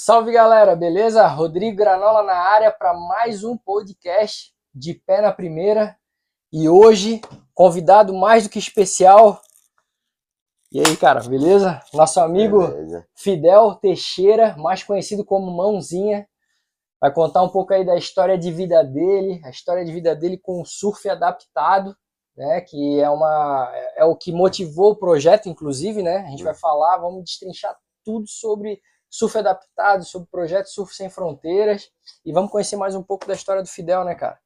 Salve galera, beleza? Rodrigo Granola na área para mais um podcast de pé na primeira. E hoje, convidado mais do que especial. E aí, cara, beleza? Nosso amigo Beleza. Fidel Teixeira, mais conhecido como Mãozinha, vai contar um pouco aí da história de vida dele, a história de vida dele com o surf adaptado, né? Que é uma é o que motivou o projeto, inclusive, né? A gente vai falar, vamos destrinchar tudo sobre surf adaptado, sobre o projeto Surf Sem Fronteiras e vamos conhecer mais um pouco da história do Fidel, né, cara?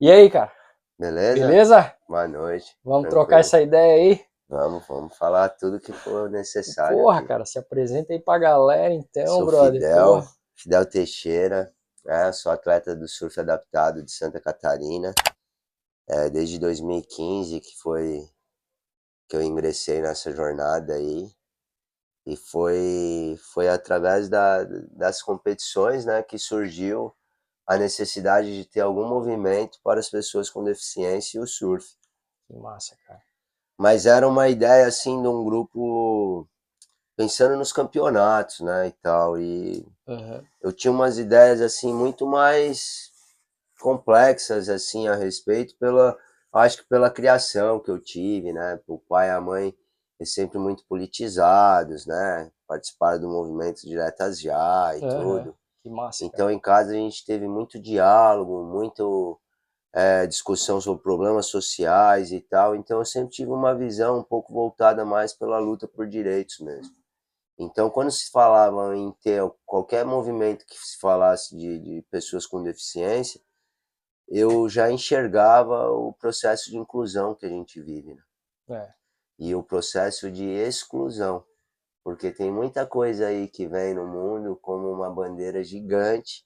E aí, cara? Beleza? Beleza? Boa noite. Vamos Tranquilo. trocar essa ideia aí? Vamos, vamos falar tudo que for necessário. Porra, aqui. cara, se apresenta aí pra galera então, Sou brother. Fidel, Porra. Fidel Teixeira, né? sou atleta do surf adaptado de Santa Catarina. É, desde 2015 que foi que eu ingressei nessa jornada aí. E foi, foi através da, das competições né, que surgiu a necessidade de ter algum movimento para as pessoas com deficiência e o surf. Que massa, cara. Mas era uma ideia assim de um grupo pensando nos campeonatos, né, e tal. E Uhum. eu tinha umas ideias assim muito mais complexas assim a respeito pela, acho que pela criação que eu tive, né? O pai e a mãe eles sempre muito politizados, né? Participaram do movimento Diretas Já e Aham. tudo. Que massa, cara. Então, em casa, a gente teve muito diálogo, muito eh, discussão sobre problemas sociais e tal. Então, eu sempre tive uma visão um pouco voltada mais pela luta por direitos mesmo. Então, quando se falava em ter qualquer movimento que se falasse de, de pessoas com deficiência, eu já enxergava o processo de inclusão que a gente vive, né? É. e o processo de exclusão, porque tem muita coisa aí que vem no mundo como uma bandeira gigante,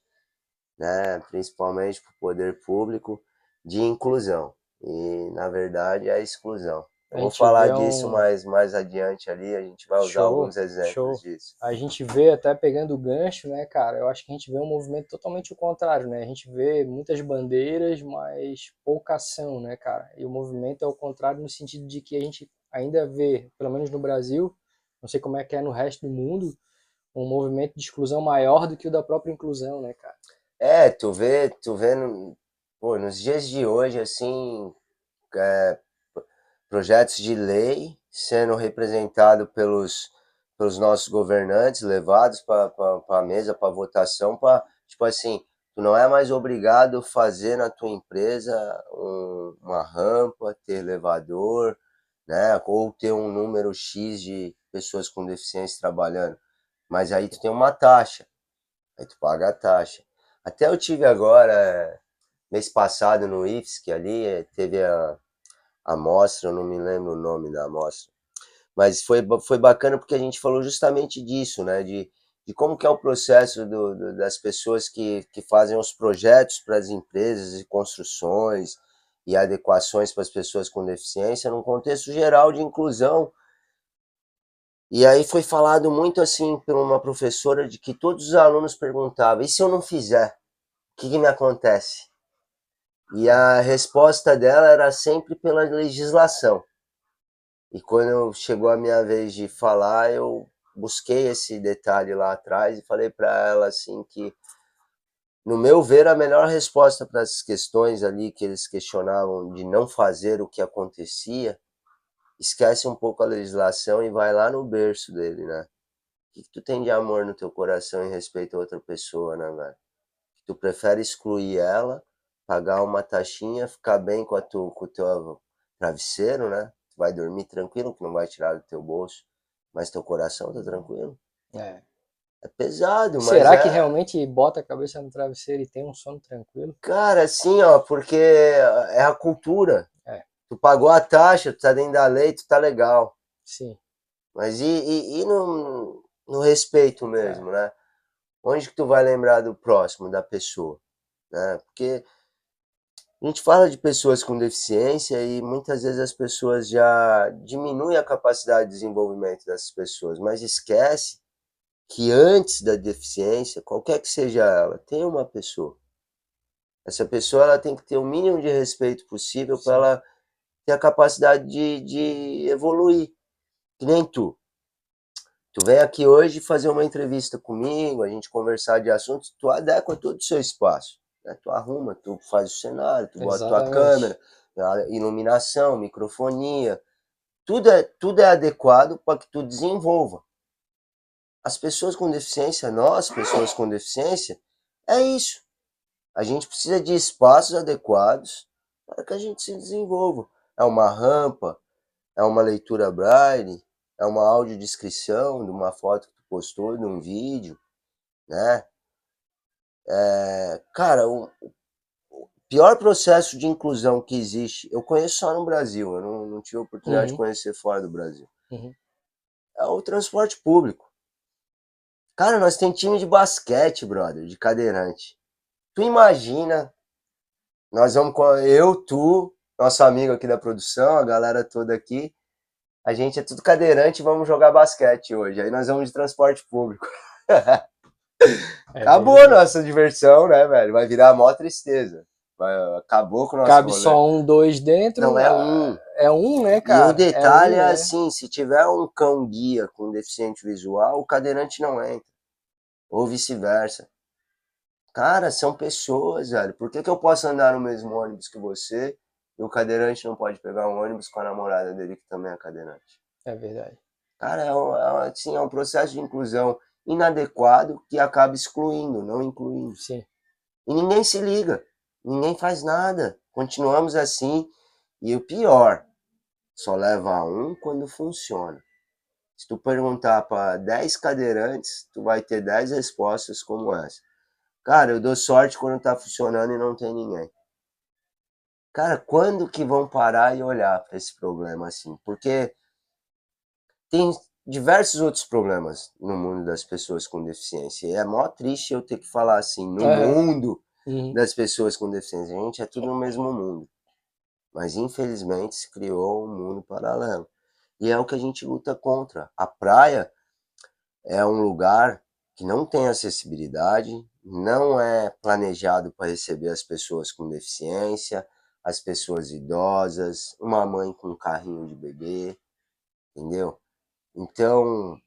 né, principalmente para o poder público, de inclusão. E, na verdade, é a exclusão. Eu vou falar um- disso mais, mais adiante ali, a gente vai usar Show, alguns exemplos show. disso. A gente vê, até pegando o gancho, né, cara? Eu acho que a gente vê um movimento totalmente o contrário, né? A gente vê muitas bandeiras, mas pouca ação, né, cara? E o movimento é o contrário no sentido de que a gente ainda vê, pelo menos no Brasil, não sei como é que é no resto do mundo, um movimento de exclusão maior do que o da própria inclusão, né, cara? É, tu vê, tu vê no- pô, nos dias de hoje, assim, é, projetos de lei sendo representado pelos, pelos nossos governantes, levados para a mesa, para votação, para, tipo assim, tu não é mais obrigado a fazer na tua empresa um- uma rampa, ter elevador, né, ou ter um número X de pessoas com deficiência trabalhando, mas aí tu tem uma taxa, aí tu paga a taxa. Até eu tive agora, eh, mês passado no IFSC ali, eh, teve a, a mostra, eu não me lembro o nome da mostra, mas foi, foi bacana porque a gente falou justamente disso, né, de, de como que é o processo do, do- das pessoas que, que fazem os projetos para as empresas e construções e adequações para as pessoas com deficiência num contexto geral de inclusão. E aí foi falado muito assim por uma professora de que todos os alunos perguntavam, e se eu não fizer? O que, que me acontece? E a resposta dela era sempre pela legislação. E quando chegou a minha vez de falar, eu busquei esse detalhe lá atrás e falei para ela assim que, no meu ver, a melhor resposta para essas questões ali que eles questionavam de não fazer o que acontecia, esquece um pouco a legislação e vai lá no berço dele, né? O que, que tu tem de amor no teu coração em respeito a outra pessoa, né, velho? Tu prefere excluir ela, pagar uma taxinha, ficar bem com, a tu, com o teu travesseiro, né? Tu vai dormir tranquilo, que não vai tirar do teu bolso, mas teu coração tá tranquilo. É. É pesado, mas Será é... que realmente bota a cabeça no travesseiro e tem um sono tranquilo? Cara, assim, ó, porque é a cultura. É. Tu pagou a taxa, tu tá dentro da lei, tu tá legal. Sim. Mas e, e, e no, no respeito mesmo, né? Onde que tu vai lembrar do próximo, da pessoa, né? Porque A gente fala de pessoas com deficiência e muitas vezes as pessoas já diminuem a capacidade de desenvolvimento dessas pessoas, mas esquece que antes da deficiência, qualquer que seja ela, tem uma pessoa. Essa pessoa ela tem que ter o mínimo de respeito possível para ela a capacidade de, de evoluir. Que nem tu. Tu vem aqui hoje fazer uma entrevista comigo, a gente conversar de assuntos, tu adequa todo o seu espaço. Né? Tu arruma, tu faz o cenário, tu bota a tua câmera, iluminação, microfonia. Tudo é, tudo é adequado para que tu desenvolva. As pessoas com deficiência, nós, pessoas com deficiência, é isso. A gente precisa de espaços adequados para que a gente se desenvolva. É uma rampa, é uma leitura braille, é uma audiodescrição de uma foto que tu postou, de um vídeo, né? É, cara, o, o, pior processo de inclusão que existe, eu conheço só no Brasil, eu não, não tive a oportunidade uhum. de conhecer fora do Brasil. Uhum. É o transporte público. Cara, nós temos time de basquete, brother, de cadeirante. Tu imagina, nós vamos com eu, tu, nosso amigo aqui da produção, a galera toda aqui. A gente é tudo cadeirante e vamos jogar basquete hoje. Aí nós vamos de transporte público. É Acabou a nossa diversão, né, velho? Vai virar a maior tristeza. Acabou com o nosso Cabe rolê. só um, dois dentro. Não, é um. É um, né, cara? E o detalhe é, um, é assim, se tiver um cão guia com deficiente visual, o cadeirante não entra. Ou vice-versa. Cara, são pessoas, velho. Por que, que eu posso andar no mesmo ônibus que você e o cadeirante não pode pegar um ônibus com a namorada dele, que também é cadeirante? É verdade. Cara, é um, é, assim, é um processo de inclusão inadequado que acaba excluindo, não incluindo. Sim. E ninguém se liga, ninguém faz nada. Continuamos assim. E o pior, só leva um quando funciona. Se tu perguntar para 10 cadeirantes, tu vai ter 10 respostas como essa. Cara, eu dou sorte quando tá funcionando e não tem ninguém. Cara, quando que vão parar e olhar para esse problema assim? Porque tem diversos outros problemas no mundo das pessoas com deficiência. E é mó triste eu ter que falar assim, no é. mundo uhum. das pessoas com deficiência. A gente é tudo no mesmo mundo. Mas infelizmente se criou um mundo paralelo. E é o que a gente luta contra. A praia é um lugar que não tem acessibilidade, não é planejado para receber as pessoas com deficiência, as pessoas idosas, uma mãe com um carrinho de bebê, entendeu? Então,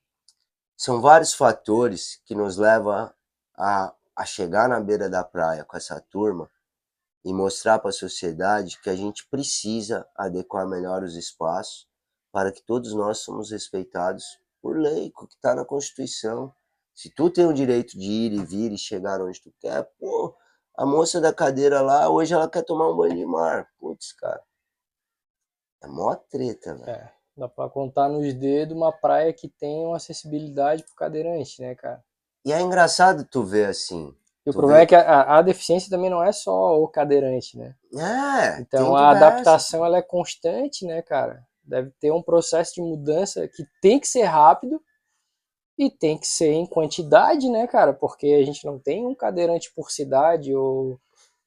são vários fatores que nos levam a, a chegar na beira da praia com essa turma e mostrar para a sociedade que a gente precisa adequar melhor os espaços para que todos nós somos respeitados por lei, que está na Constituição. Se tu tem o direito de ir e vir e chegar onde tu quer, pô, a moça da cadeira lá, hoje ela quer tomar um banho de mar. Putz, cara. É mó treta, velho. É, dá pra contar nos dedos uma praia que tem uma acessibilidade pro cadeirante, né, cara? E é engraçado tu ver assim. E o problema vê... é que a, a, deficiência também não é só o cadeirante, né? É. Então a adaptação ela é constante, né, cara? Deve ter um processo de mudança que tem que ser rápido e tem que ser em quantidade, né, cara? Porque a gente não tem um cadeirante por cidade ou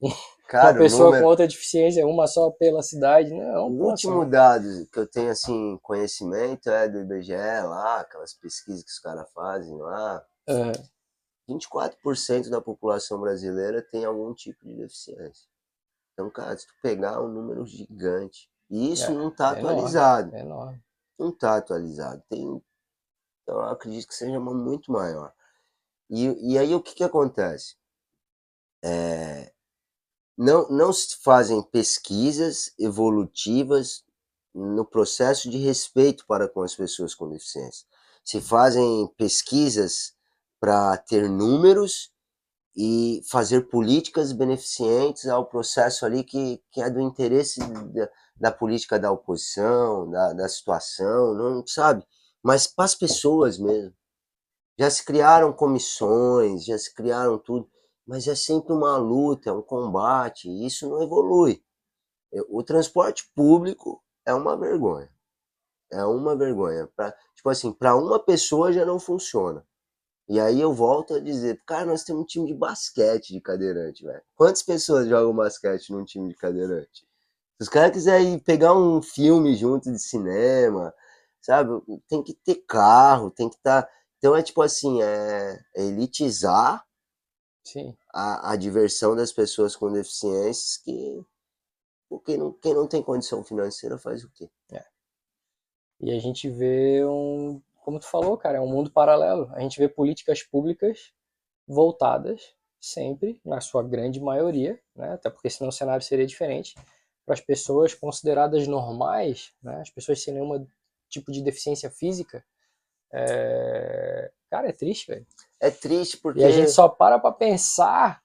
cara, uma pessoa número... com outra deficiência, uma só pela cidade, não. O último dado que eu tenho, assim, conhecimento é do IBGE lá, aquelas pesquisas que os caras fazem lá. Uhum. 24% da população brasileira tem algum tipo de deficiência. Então, cara, se tu pegar um número gigante, e isso é, não está é atualizado. Enorme, é enorme. Não está atualizado. Tem eu acredito que seja uma muito maior. E, e aí, o que, que acontece? É, não, não se fazem pesquisas evolutivas no processo de respeito para com as pessoas com deficiência. Se fazem pesquisas para ter números e fazer políticas beneficentes ao processo ali que, que é do interesse da, da política da oposição, da, da situação, não sabe? Mas para as pessoas mesmo. Já se criaram comissões, já se criaram tudo, mas é sempre uma luta, é um combate, e isso não evolui. O transporte público é uma vergonha. É uma vergonha. Pra, tipo assim, para uma pessoa já não funciona. E aí eu volto a dizer, cara, nós temos um time de basquete de cadeirante, velho. Quantas pessoas jogam basquete num time de cadeirante? Se os caras quiserem pegar um filme junto de cinema, sabe? Tem que ter carro, tem que estar. Tá... Então é tipo assim, é, é elitizar. A, a diversão das pessoas com deficiências que quem não, quem não tem condição financeira faz o quê? É. E a gente vê um, como tu falou, cara, é um mundo paralelo. A gente vê políticas públicas voltadas sempre, na sua grande maioria, né? até porque senão o cenário seria diferente, para as pessoas consideradas normais, né? as pessoas sem nenhum tipo de deficiência física. É... Cara, é triste, velho. É triste porque. E a gente só para para pensar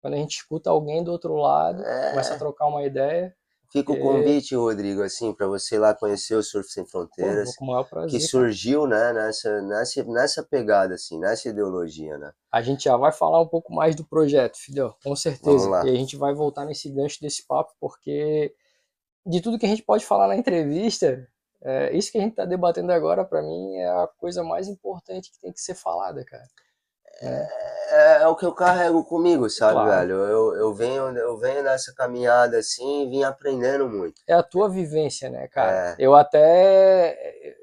quando a gente escuta alguém do outro lado, é... começa a trocar uma ideia. Fica o convite, Rodrigo, assim, para você ir lá conhecer o Surf Sem Fronteiras, Pô, prazer, que surgiu, né, nessa, nessa, nessa pegada, assim, nessa ideologia, né? A gente já vai falar um pouco mais do projeto, filho, com certeza. E a gente vai voltar nesse gancho desse papo, porque de tudo que a gente pode falar na entrevista, é, isso que a gente está debatendo agora, para mim, é a coisa mais importante que tem que ser falada, cara. É, é, é, o que eu carrego comigo, sabe, claro. velho? Eu, eu, venho, eu venho nessa caminhada assim e vim aprendendo muito. É a tua vivência, né, cara? É. Eu até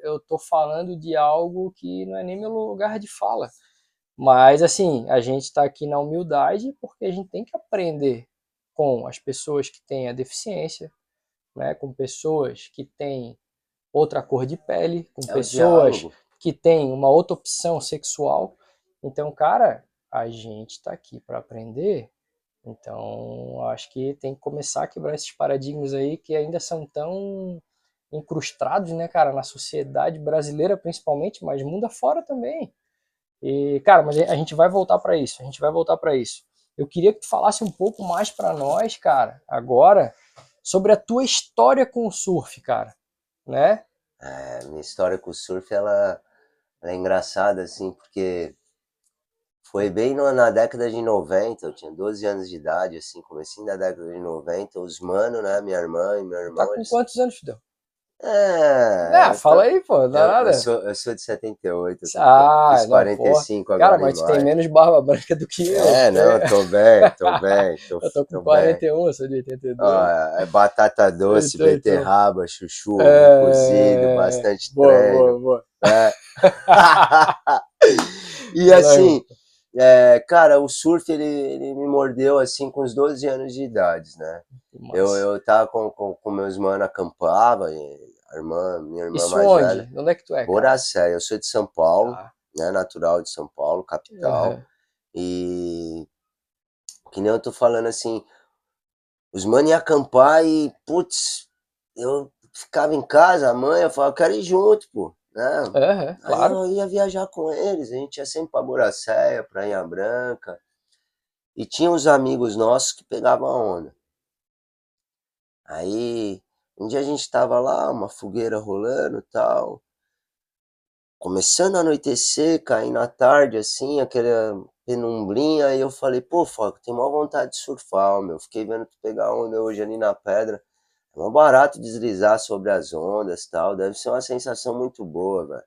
eu tô falando de algo que não é nem meu lugar de fala. Mas assim, a gente está aqui na humildade porque a gente tem que aprender com as pessoas que têm a deficiência, né, com pessoas que têm outra cor de pele, com é pessoas que têm uma outra opção sexual então, cara, a gente está aqui para aprender. Então, acho que tem que começar a quebrar esses paradigmas aí que ainda são tão incrustados, né, cara, na sociedade brasileira principalmente, mas mundo afora também. E, cara, mas a gente vai voltar para isso, a gente vai voltar para isso. Eu queria que tu falasse um pouco mais para nós, cara, agora, sobre a tua história com o surf, cara, né? É, minha história com o surf, ela, ela é engraçada, assim, porque foi bem no, na década de 90, eu tinha 12 anos de idade, assim, comecei da década de 90, os mano, né, minha irmã e meu irmão... Tá com eles... quantos anos, Fidel? É... É, fala aí, pô, não eu, nada. Eu sou, eu sou de 78, eu ah, fiz 45 não, agora Cara, mas tu tem menos barba branca do que eu. É, não, tô bem, tô bem. Tô, eu tô com tô 41, bem. sou de 82. Ó, é batata doce, tô, beterraba, chuchu, é... cozido, bastante boa, treino. Boa, boa, é. e assim... É, cara, o surf ele, ele, me mordeu assim com os 12 anos de idade, né? Eu, eu tava com, com, com meus manos, acampava, a irmã, minha irmã Isso mais onde? velha. Onde é que tu é? Boracé, eu sou de São Paulo, ah. né? Natural de São Paulo, capital. Uhum. E que nem eu tô falando assim, os manos iam acampar e, putz, eu ficava em casa, a mãe, eu falava, eu quero ir junto, pô. Né? É, claro. Eu ia viajar com eles, a gente ia sempre pra Boracéia, Praia Branca. E tinha uns amigos nossos que pegavam a onda. Aí, um dia a gente tava lá, uma fogueira rolando e tal. Começando a anoitecer, caindo à tarde, assim, aquela penumbrinha. Aí eu falei, pô, Foco, tem maior vontade de surfar, meu. Fiquei vendo tu pegar onda hoje ali na pedra. É um barato deslizar sobre as ondas tal. Deve ser uma sensação muito boa, velho.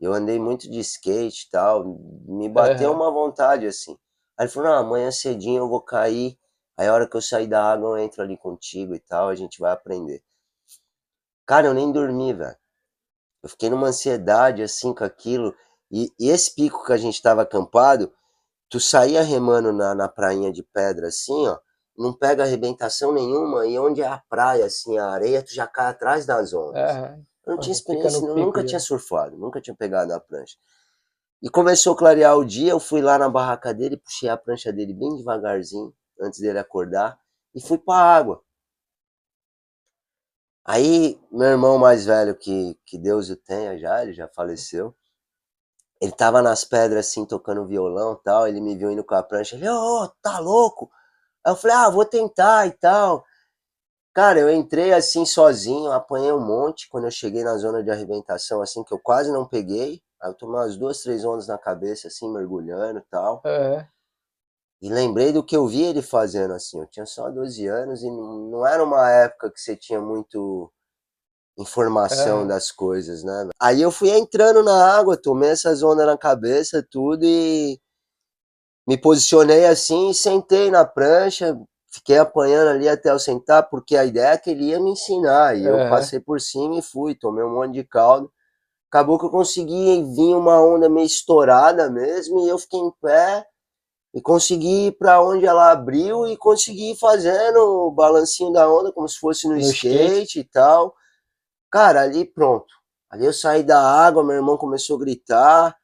Eu andei muito de skate e tal. Me bateu uma vontade assim. Aí ele falou: não, amanhã cedinho eu vou cair. Aí a hora que eu sair da água eu entro ali contigo e tal. A gente vai aprender. Cara, eu nem dormi, velho. Eu fiquei numa ansiedade assim com aquilo. E, e, esse pico que a gente tava acampado, tu saía remando na, na prainha de pedra assim, ó não pega arrebentação nenhuma, e onde é a praia, assim, a areia, tu já cai atrás das ondas. É, eu não tinha experiência, eu nunca tinha surfado, nunca tinha pegado a prancha. E começou a clarear o dia, eu fui lá na barraca dele, puxei a prancha dele bem devagarzinho, antes dele acordar, e fui pra água. Aí, meu irmão mais velho, que, que Deus o tenha já, ele já faleceu, ele tava nas pedras assim, tocando violão e tal, ele me viu indo com a prancha, ele, ô, oh, tá louco? Aí eu falei, ah, vou tentar e tal. Cara, eu entrei assim sozinho, apanhei um monte quando eu cheguei na zona de arrebentação, assim, que eu quase não peguei. Aí eu tomei umas duas, três ondas na cabeça, assim, mergulhando e tal. É. E lembrei do que eu vi ele fazendo, assim. Eu tinha só 12 anos e não era uma época que você tinha muito informação uhum. das coisas, né? Aí eu fui entrando na água, tomei essas ondas na cabeça, tudo e me posicionei assim, sentei na prancha, fiquei apanhando ali até eu sentar, porque a ideia é que ele ia me ensinar, e uhum. eu passei por cima e fui, tomei um monte de caldo. Acabou que eu consegui vir uma onda meio estourada mesmo, e eu fiquei em pé, e consegui ir para onde ela abriu e consegui ir fazendo o balancinho da onda como se fosse no, no skate, skate, e tal. Cara, ali pronto. Ali eu saí da água, meu irmão começou a gritar.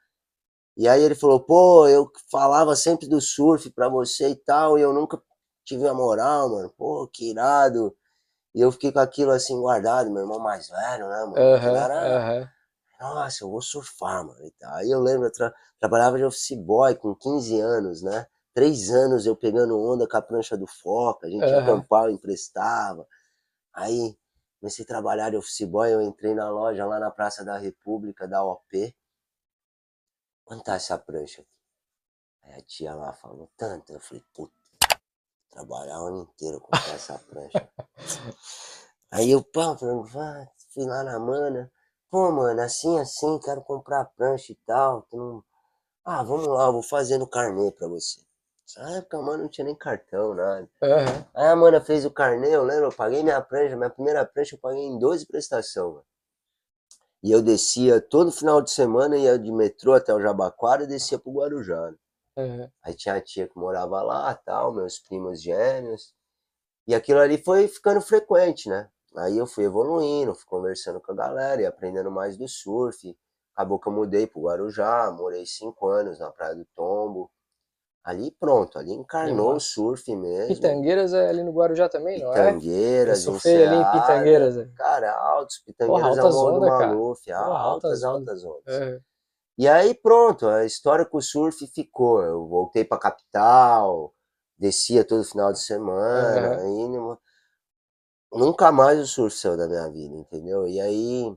E aí ele falou: "Pô, eu falava sempre do surf para você e tal, e eu nunca tive a moral, mano. Pô, que irado". E eu fiquei com aquilo assim guardado, meu irmão mais velho, né, mano? Uhum, era... uhum. Nossa, eu vou surfar, mano. Aí eu lembro, eu tra trabalhava de office boy com 15 anos, né? Três anos eu pegando onda com a prancha do Foca, a gente uhum. acampava, emprestava. Aí comecei a trabalhar de office boy, eu entrei na loja lá na Praça da República, da OP. Quanto tá essa prancha aqui? Aí a tia lá falou, tanto. Eu falei, puta, trabalhar o ano inteiro com essa prancha. Aí eu, pá, fui lá na mana. Pô, mano, assim, assim, quero comprar prancha e tal. Não... Ah, vamos lá, eu vou fazendo carnê pra você. Nessa época, mano, não tinha nem cartão, nada. Uhum. Aí a mana fez o carnê, eu lembro, eu paguei minha prancha, minha primeira prancha eu paguei em 12 prestações, mano. E eu descia todo final de semana, ia de metrô até o Jabaquara e descia pro Guarujá. Uhum. Aí tinha a tia que morava lá, tal, meus primos gêmeos. E aquilo ali foi ficando frequente, né? Aí eu fui evoluindo, fui conversando com a galera e aprendendo mais do surf. Acabou que eu mudei pro Guarujá, morei cinco anos na Praia do Tombo. Ali pronto, ali encarnou o surf mesmo. Pitangueiras é ali no Guarujá também, não é? Pitangueiras, eu surfei ali em Pitangueiras. É. Cara, altos, Pitangueiras Porra, é o do Maluf, Porra, altas, altas ondas. É. E aí pronto, a história com o surf ficou. Eu voltei pra capital, descia todo final de semana, uhum. aí nunca mais o surf saiu da minha vida, entendeu? E aí,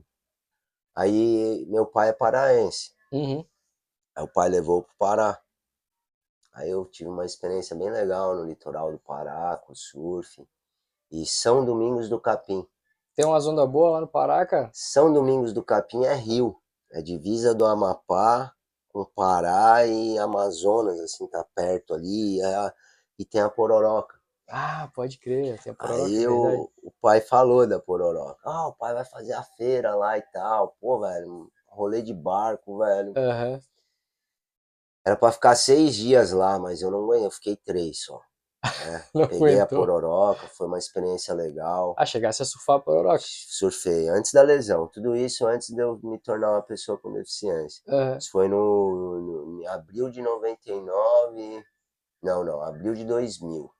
aí meu pai é paraense. Uhum. Aí o pai levou pro Pará. Aí eu tive uma experiência bem legal no litoral do Pará, com surf. E São Domingos do Capim. Tem uma zona boa lá no Pará, cara? São Domingos do Capim é rio. É divisa do Amapá com Pará e Amazonas, assim, tá perto ali. É, e tem a Pororoca. Ah, pode crer, tem a pororoca. Aí o, o pai falou da pororoca. Ah, o pai vai fazer a feira lá e tal. Pô, velho, rolê de barco, velho. Uhum. Era pra ficar seis dias lá, mas eu não aguentei, eu fiquei três só. Né? Peguei a pororoca, foi uma experiência legal. Ah, chegasse a surfar a pororoca? Surfei, antes da lesão. Tudo isso antes de eu me tornar uma pessoa com deficiência. Uhum. Isso foi no, no, abril de 99. Não, não, abril de 2000.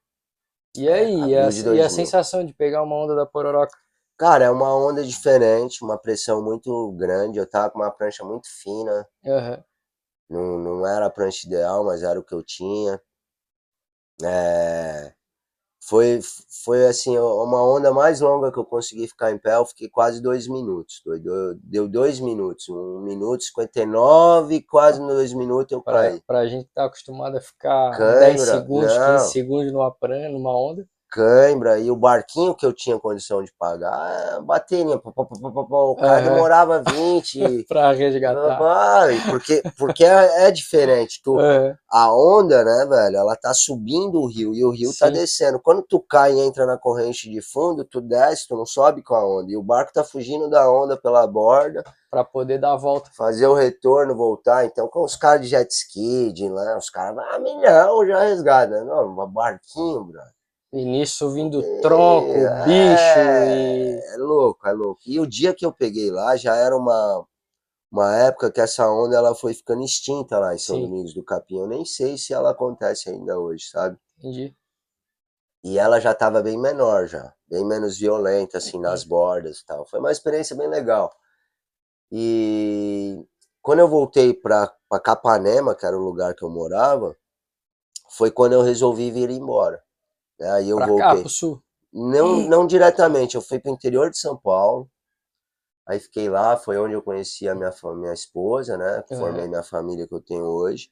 E aí, é, a, e a sensação de pegar uma onda da pororoca? Cara, é uma onda diferente, uma pressão muito grande. Eu tava com uma prancha muito fina. Uhum. Não, não era a prancha ideal, mas era o que eu tinha. É, foi, foi assim, uma onda mais longa que eu consegui ficar em pé, eu fiquei quase dois minutos. Deu, dois minutos, um minuto e 59, quase dois minutos eu pra, caí. Pra gente que tá acostumado a ficar Câimbra, 10 segundos, não. 15 segundos numa prancha, numa onda. Cãibra e o barquinho que eu tinha condição de pagar, bateria, o cara uhum. demorava 20 para resgatar. Porque, porque é, é diferente. Tu, uhum. A onda, né, velho, ela tá subindo o rio e o rio tá Sim. tá descendo. Quando tu cai e entra na corrente de fundo, tu desce, tu não sobe com a onda. E o barco tá fugindo da onda pela borda. para poder dar a volta. Fazer o retorno, voltar. Então, com os caras de jet ski, de lá, os caras, ah, milhão já resgata. Não, barquinho, brother. E nisso vindo tronco, é, bicho e. É louco, é louco. E o dia que eu peguei lá já era uma, uma época que essa onda ela foi ficando extinta lá em São Sim. Domingos do Capim. Eu nem sei se ela acontece ainda hoje, sabe? Entendi. E ela já estava bem menor já, bem menos violenta assim nas bordas e tal. Foi uma experiência bem legal. E quando eu voltei para Capanema, que era o lugar que eu morava, foi quando eu resolvi vir embora. Aí eu pra voltei. Cá, pro sul. Não, não diretamente, eu fui para o interior de São Paulo. Aí fiquei lá, foi onde eu conheci a minha, minha esposa, né? Formei uhum. minha família que eu tenho hoje.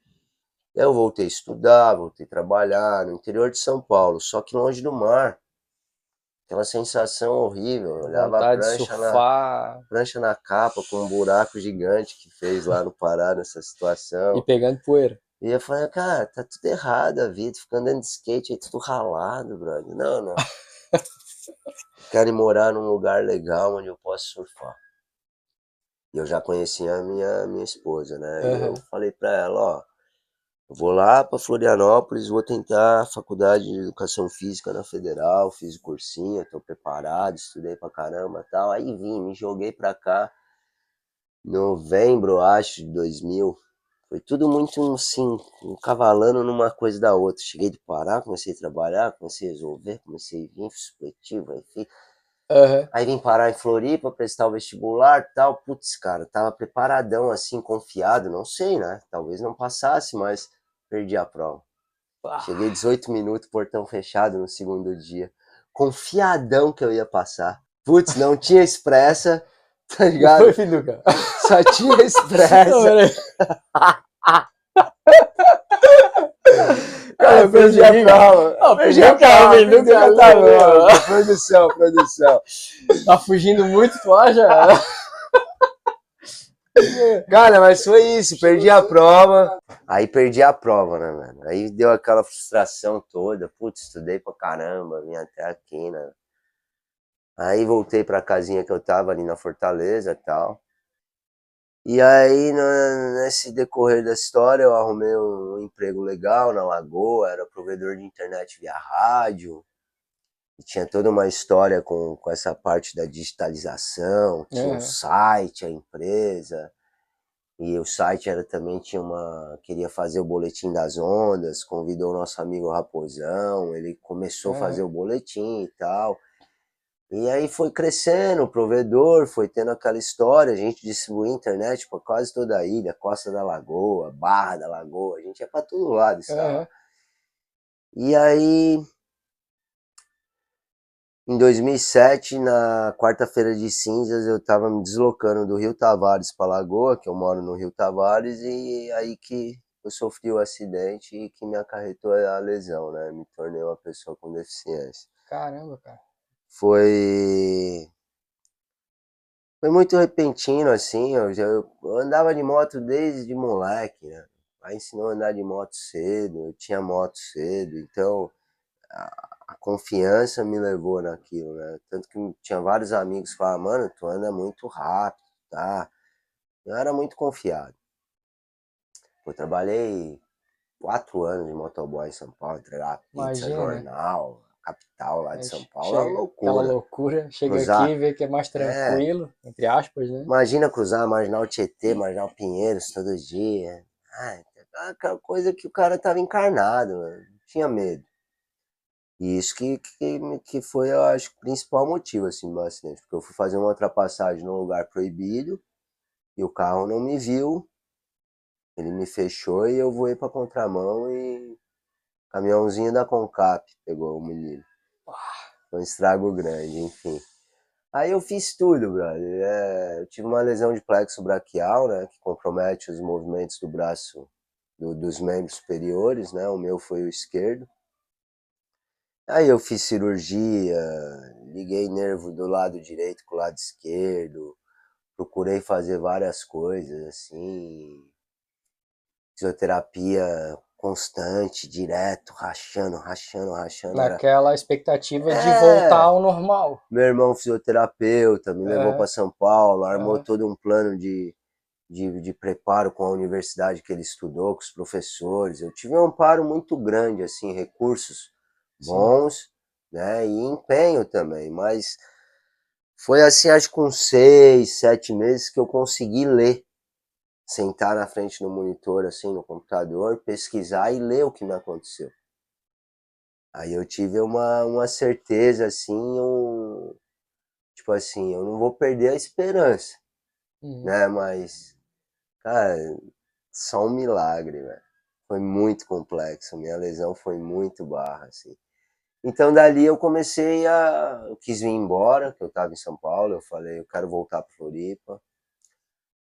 Eu voltei a estudar, voltei a trabalhar no interior de São Paulo, só que longe do mar. Aquela sensação horrível. Eu olhava a Vontade prancha na, prancha na capa com um buraco gigante que fez lá no Pará nessa situação. e pegando poeira. E eu falei, cara, tá tudo errado a vida, fica andando de skate aí tudo ralado, brother. Não, não. Quero ir morar num lugar legal onde eu possa surfar. E eu já conhecia a minha, minha esposa, né? E eu falei pra ela, ó, vou lá pra Florianópolis, vou tentar a faculdade de educação física na Federal, fiz o cursinho, tô preparado, estudei pra caramba e tal. Aí vim, me joguei pra cá, novembro, acho, de 2000. Foi tudo muito assim, um cavalando numa coisa da outra. Cheguei do Pará, comecei a trabalhar, comecei a resolver, comecei a vir, supletivo, aí fiz. Aham. Aí vim parar em Floripa, prestar o vestibular e tal. Putz, cara, tava preparadão, assim, confiado, não sei, né? Talvez não passasse, mas perdi a prova. Ah, Cheguei 18 minutos, portão fechado no segundo dia. Confiadão que eu ia passar. Putz, não tinha expressa, tá Foi, ligado? Fiduca. Só tinha expressa. Cara, eu perdi a. Não, Perdi a a prova, prova, hein, nunca tá bom. Produção, produção. Tá fugindo muito, tu acha? Cara, mas foi isso, perdi a prova. Aí perdi a prova, né, mano? Aí deu aquela frustração toda. Putz, estudei pra caramba, vim até aqui, né? Aí voltei pra casinha que eu tava ali na Fortaleza e tal. E aí, nesse decorrer da história, eu arrumei um emprego legal na Lagoa, era provedor de internet via rádio. E tinha toda uma história com, com essa parte da digitalização, tinha Uhum. um site, a empresa. E o site era também tinha uma queria fazer o boletim das ondas, convidou o nosso amigo Raposão, ele começou a fazer o boletim e tal. E aí foi crescendo o provedor, foi tendo aquela história, a gente distribuía internet para quase toda a ilha, Costa da Lagoa, Barra da Lagoa, a gente ia para todo lado. Aham. E aí, em 2007, na quarta-feira de cinzas, eu estava me deslocando do Rio Tavares para Lagoa, que eu moro no Rio Tavares, e aí que eu sofri o acidente e que me acarretou a lesão, né? Me tornei uma pessoa com deficiência. Caramba, cara. Foi foi muito repentino assim, eu já eu andava de moto desde moleque, né? Aí ensinou a andar de moto cedo, eu tinha moto cedo, então a, a confiança me levou naquilo, né? Tanto que tinha vários amigos que falavam, mano, tu anda muito rápido, tá? Eu era muito confiado. Eu trabalhei quatro anos de motoboy em São Paulo, entregar pizza, Imagina, né? jornal, capital lá de São Paulo, chega é uma loucura. Aquela loucura. Chega Cruzar. aqui e vê que é mais tranquilo, entre aspas, né? Imagina cruzar Marginal Tietê, Marginal Pinheiros todo dia. Ah, aquela coisa que o cara tava encarnado, mano. tinha medo. E isso que, que, que foi, eu acho, o principal motivo, assim, do meu acidente. Porque eu fui fazer uma ultrapassagem num lugar proibido e o carro não me viu. Ele me fechou e eu voei pra contramão e caminhãozinho da Concap pegou o menino. Foi um estrago grande, enfim. Aí eu fiz tudo, brother. É, eu tive uma lesão de plexo braquial, né, que compromete os movimentos do braço do- dos membros superiores, né? O meu foi o esquerdo. Aí eu fiz cirurgia, liguei nervo do lado direito com o lado esquerdo, procurei fazer várias coisas assim, fisioterapia constante, direto, rachando, rachando, rachando. Era- Naquela expectativa de É. voltar ao normal. Meu irmão fisioterapeuta me levou É. para São Paulo, armou É. todo um plano de, de, de preparo com a universidade que ele estudou, com os professores. Eu tive um amparo muito grande, assim, recursos Sim. bons, né, e empenho também, mas foi assim, acho que com seis, sete meses que eu consegui ler, sentar na frente do monitor, assim, no computador, pesquisar e ler o que me aconteceu. Aí eu tive uma, uma certeza, assim, um, tipo assim, eu não vou perder a esperança, Uhum. né, mas, cara, só um milagre, velho. Foi muito complexo, minha lesão foi muito barra, assim. Então dali eu comecei a. Eu quis vir embora, que eu tava em São Paulo. Eu falei, eu quero voltar para Floripa.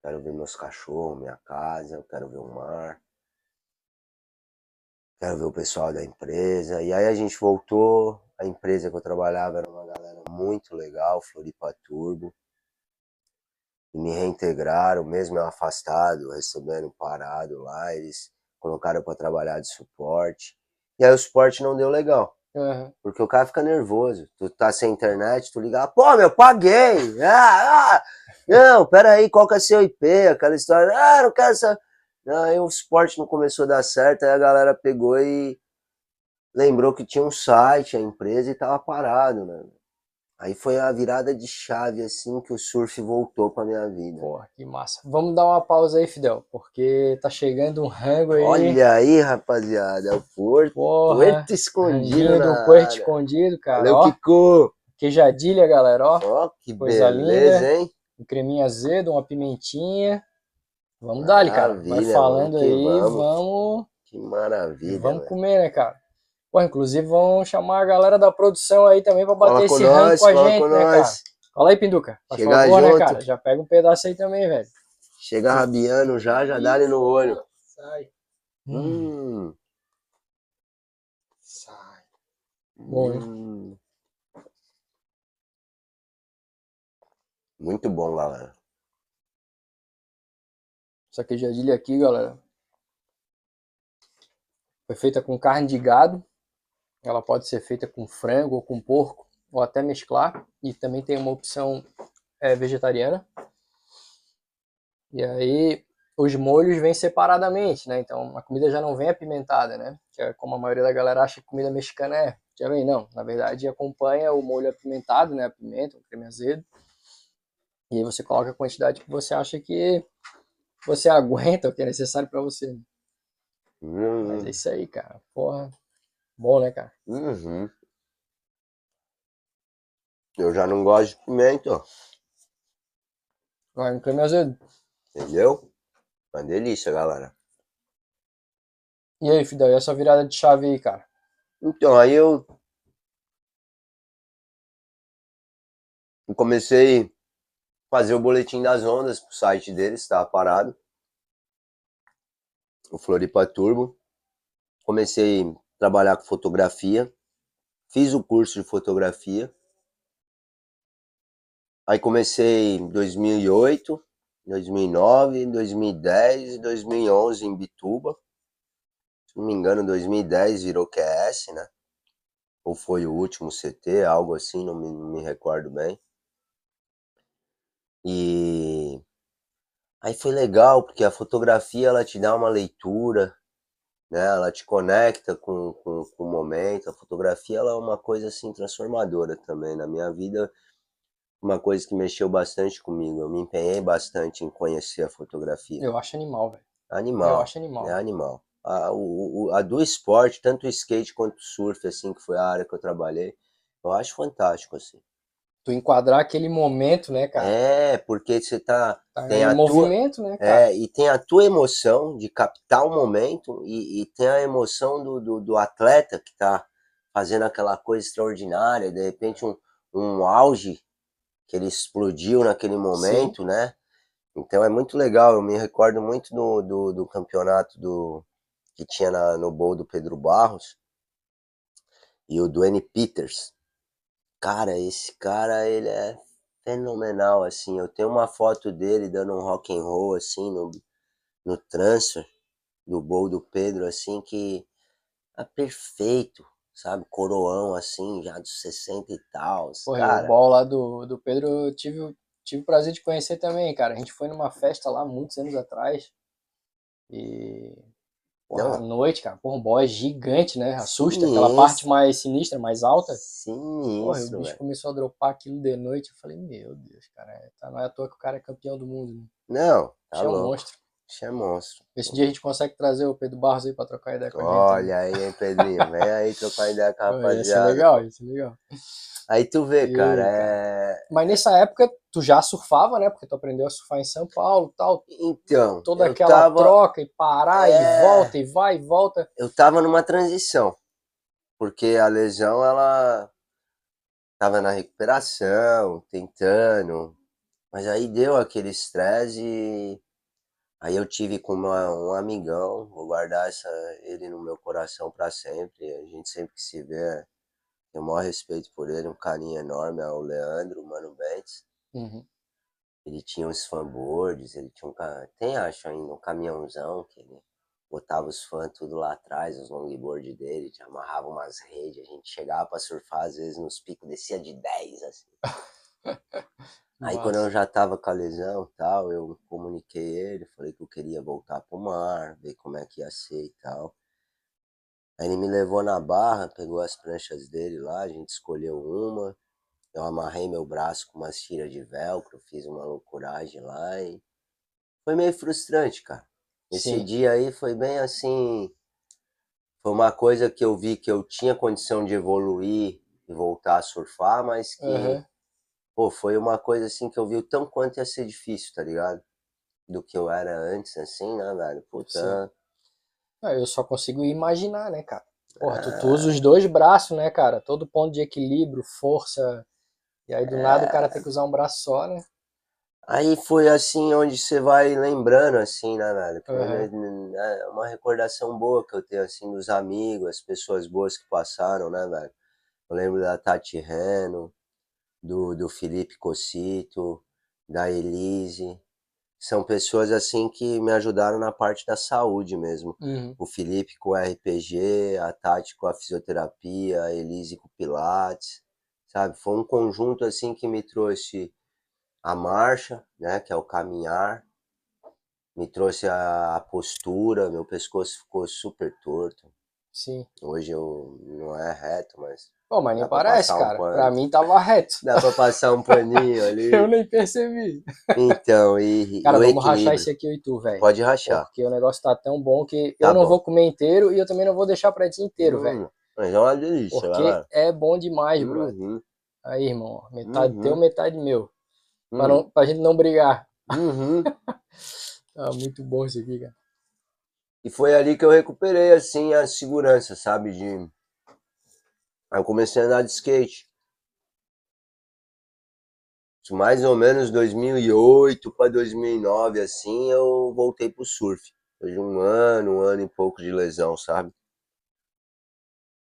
Quero ver meus cachorros, minha casa, eu quero ver o mar. quero ver o pessoal da empresa. E aí a gente voltou, a empresa que eu trabalhava era uma galera muito legal, Floripa Turbo. E me reintegraram, mesmo eu afastado, recebendo parado lá, eles colocaram para trabalhar de suporte. E aí o suporte não deu legal. Uhum. Porque o cara fica nervoso. Tu tá sem internet, tu liga, pô, meu, paguei! Ah, ah, não, peraí, qual que é seu IP? Aquela história, ah, não quero essa. Não, aí o suporte não começou a dar certo, aí a galera pegou e lembrou que tinha um site, a empresa, e tava parado, né? Aí foi a virada de chave, assim, que o surf voltou pra minha vida. Porra, que massa. Vamos dar uma pausa aí, Fidel, porque tá chegando um rango aí. Olha aí, rapaziada, é o Porto, Porra, Puerto escondido na Puerto área. escondido, cara. Valeu, ó, Kiko! queijadilha, galera, ó. Ó, que Coisa beleza, linda. hein? Um creminho azedo, uma pimentinha. Vamos dar ali, cara. Vai falando que aí, vamos. vamos, Que maravilha, vamos velho. comer, né, cara? Pô, inclusive vamos chamar a galera da produção aí também pra bater esse rango nós, com a gente, com né, cara? Fala aí, Pinduca. Por Chegar favor, né, junto. cara? Já pega um pedaço aí também, velho. Chega rabiando já, já dá ali no olho. Sai. Hum. Sai. Bom, né? hum. Muito bom, galera. Essa queijadilha aqui, galera, foi feita com carne de gado. Ela pode ser feita com frango ou com porco, ou até mesclar. E também tem uma opção é, vegetariana. E aí, os molhos vêm separadamente, né? Então, a comida já não vem apimentada, né? Que é como a maioria da galera acha que comida mexicana é. Já vem, não. Na verdade, acompanha o molho apimentado, né? A pimenta, o creme azedo. E aí você coloca a quantidade que você acha que você aguenta o que é necessário pra você. Hum. Mas é isso aí, cara. Porra. Bom, né, cara? Uhum. Eu já não gosto de pimenta, ó. Vai no creme azedo. entendeu? Uma delícia, galera. E aí, Fidel, e essa virada de chave aí, cara? Então, aí eu eu comecei a fazer o boletim das ondas pro site deles, estava parado. O Floripa Turbo. Comecei trabalhar com fotografia. Fiz o curso de fotografia. Aí comecei em 2008, 2009, 2010 e 2011 em Bituba. Se não me engano, 2010 virou QS, né? Ou foi o último CT, algo assim, não me, não me recordo bem. E aí foi legal, porque a fotografia ela te dá uma leitura, né? Ela te conecta com, com, com o momento. A fotografia ela é uma coisa assim transformadora também na minha vida. Uma coisa que mexeu bastante comigo. Eu me empenhei bastante em conhecer a fotografia. Eu acho animal, velho. Eu Animal. acho animal. É animal. A, o, o- a do esporte, tanto o skate quanto o surf, assim, que foi a área que eu trabalhei, eu acho fantástico, assim. Tu enquadrar aquele momento, né, cara? É, porque você tá. Tá tem em a tua- movimento, né, cara? É, e tem a tua emoção de captar o momento, e, e tem a emoção do, do, do atleta que tá fazendo aquela coisa extraordinária, de repente um, um auge que ele explodiu naquele momento, né? Então é muito legal, eu me recordo muito do, do, do campeonato do, que tinha na, no bowl do Pedro Barros e o do N. Peters. Cara, esse cara, ele é fenomenal, assim. Eu tenho uma foto dele dando um rock and roll, assim, no, no transfer do bowl do Pedro, assim, que é perfeito, sabe? Coroão, assim, já dos 60 e tal. Porra, Cara, o bol lá do, do Pedro eu tive, tive o prazer de conhecer também, cara. A gente foi numa festa lá muitos anos atrás. E. Porra, à noite, cara. Porra, um bol é gigante, né? Assusta. Sinistro. Aquela parte mais sinistra, mais alta. Porra, o sinistro, bicho velho. começou a dropar aquilo de noite. Eu falei, meu Deus, cara. é- Tá, não é à toa que o cara é campeão do mundo. Né? Não, tá é um monstro. Isso é monstro. Esse dia a gente consegue trazer o Pedro Barros aí pra trocar ideia com a gente. Olha aí, hein, Pedrinho. Vem aí trocar ideia com a Pô, Ia ser rapaziada. legal, ia ser legal. Aí tu vê, E, cara, é. Mas nessa época tu já surfava, né? Porque tu aprendeu a surfar em São Paulo tal. Então, Toda aquela tava, troca e parar É. e volta e vai e volta. eu tava numa transição. Porque a lesão, ela tava na recuperação, tentando. Mas aí deu aquele estresse e Aí eu tive com uma, um amigão, vou guardar essa, ele no meu coração para sempre. A gente sempre que se vê, tenho o maior respeito por ele, um carinho enorme, é o Leandro, o Mano Bentes. Uhum. Ele tinha uns fanboards, ele tinha um. Tem, acho ainda, um caminhãozão que ele botava os fãs tudo lá atrás, os longboard dele, amarrava umas redes, a gente chegava para surfar, às vezes nos picos descia de 10, assim. Aí quando eu já tava com a lesão e tal, eu comuniquei ele, falei que eu queria voltar pro mar, ver como é que ia ser e tal. Aí ele me levou na barra, pegou as pranchas dele lá, a gente escolheu uma. Eu amarrei meu braço com umas tiras de velcro, fiz uma loucuragem lá e foi meio frustrante, cara. Esse Sim. dia aí foi bem assim. Foi uma coisa que eu vi que eu tinha condição de evoluir e voltar a surfar, mas que, uhum. Pô, foi uma coisa assim que eu vi o tão quanto ia ser difícil, tá ligado? Do que eu era antes, assim, né, velho? Puta. Ah, eu só consigo imaginar, né, cara? Porra, tu, tu usa os dois braços, né, cara? Todo ponto de equilíbrio, força. E aí do é... nada o cara tem que usar um braço só, né? Aí foi assim onde você vai lembrando, assim, né, velho? Uhum. É uma recordação boa que eu tenho, assim, dos amigos, as pessoas boas que passaram, né, velho? Eu lembro da Tati Reno, do, do Felipe Cocito, da Elise. São pessoas, assim, que me ajudaram na parte da saúde mesmo. Uhum. O Felipe com o RPG, a Tati com a fisioterapia, a Elise com o Pilates, sabe? Foi um conjunto, assim, que me trouxe a marcha, né, que é o caminhar, me trouxe a, a postura, meu pescoço ficou super torto. Sim. Hoje eu não é reto, mas. Pô, mas nem parece, um cara. Pano. Pra mim tava reto. Dá pra passar um paninho ali. eu nem percebi. Então, e. Cara, vamos equilíbrio. rachar esse aqui, eu e tu, velho. Pode rachar. Porque o negócio tá tão bom que tá eu não bom. vou comer inteiro e eu também não vou deixar pra ti inteiro, hum, velho. Mas é uma delícia, Porque é bom demais, bro. Uhum. Aí, irmão, metade uhum. teu, metade meu. Uhum. Pra, não, pra gente não brigar. Uhum. ah, muito bom isso aqui, cara. E foi ali que eu recuperei, assim, a segurança, sabe? De... Aí eu comecei a andar de skate. Mais ou menos 2008 para 2009, assim, eu voltei pro surf. Depois de um ano, um ano e pouco de lesão, sabe?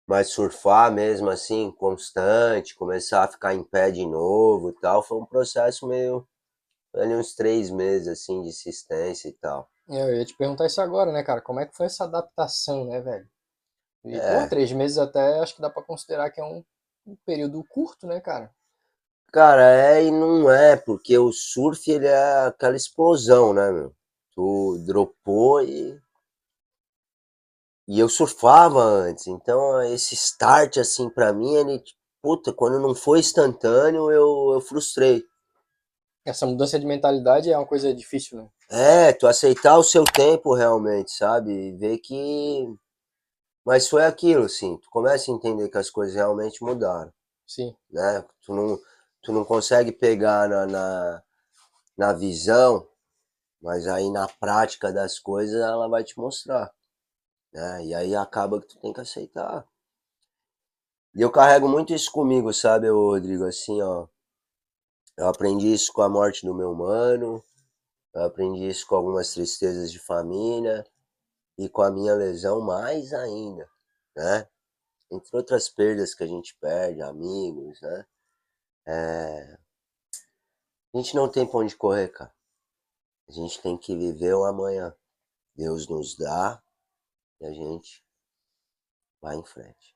Mas surfar mesmo assim, constante, começar a ficar em pé de novo e tal, foi um processo meio. ali uns três meses assim de insistência e tal. É, eu ia te perguntar isso agora, né, cara? Como é que foi essa adaptação, né, velho? E, é. pô, três meses até acho que dá para considerar que é um, um período curto, né, cara? Cara, é e não é, porque o surf ele é aquela explosão, né, meu? Tu dropou e e eu surfava antes, então esse start, assim, para mim, ele, puta, quando não foi instantâneo, eu, eu frustrei. Essa mudança de mentalidade é uma coisa difícil, né? É, tu aceitar o seu tempo realmente, sabe? Ver que. Mas foi aquilo, assim, tu começa a entender que as coisas realmente mudaram. Sim. Né? Tu não, tu não consegue pegar na, na, na visão, mas aí na prática das coisas ela vai te mostrar né? E aí acaba que tu tem que aceitar. E eu carrego muito isso comigo, sabe, Rodrigo? Assim, ó. Eu aprendi isso com a morte do meu mano, eu aprendi isso com algumas tristezas de família e com a minha lesão mais ainda, né? Entre outras perdas que a gente perde, amigos, né? É... A gente não tem pra onde correr, cara. A gente tem que viver o amanhã. Deus nos dá, e a gente vai em frente.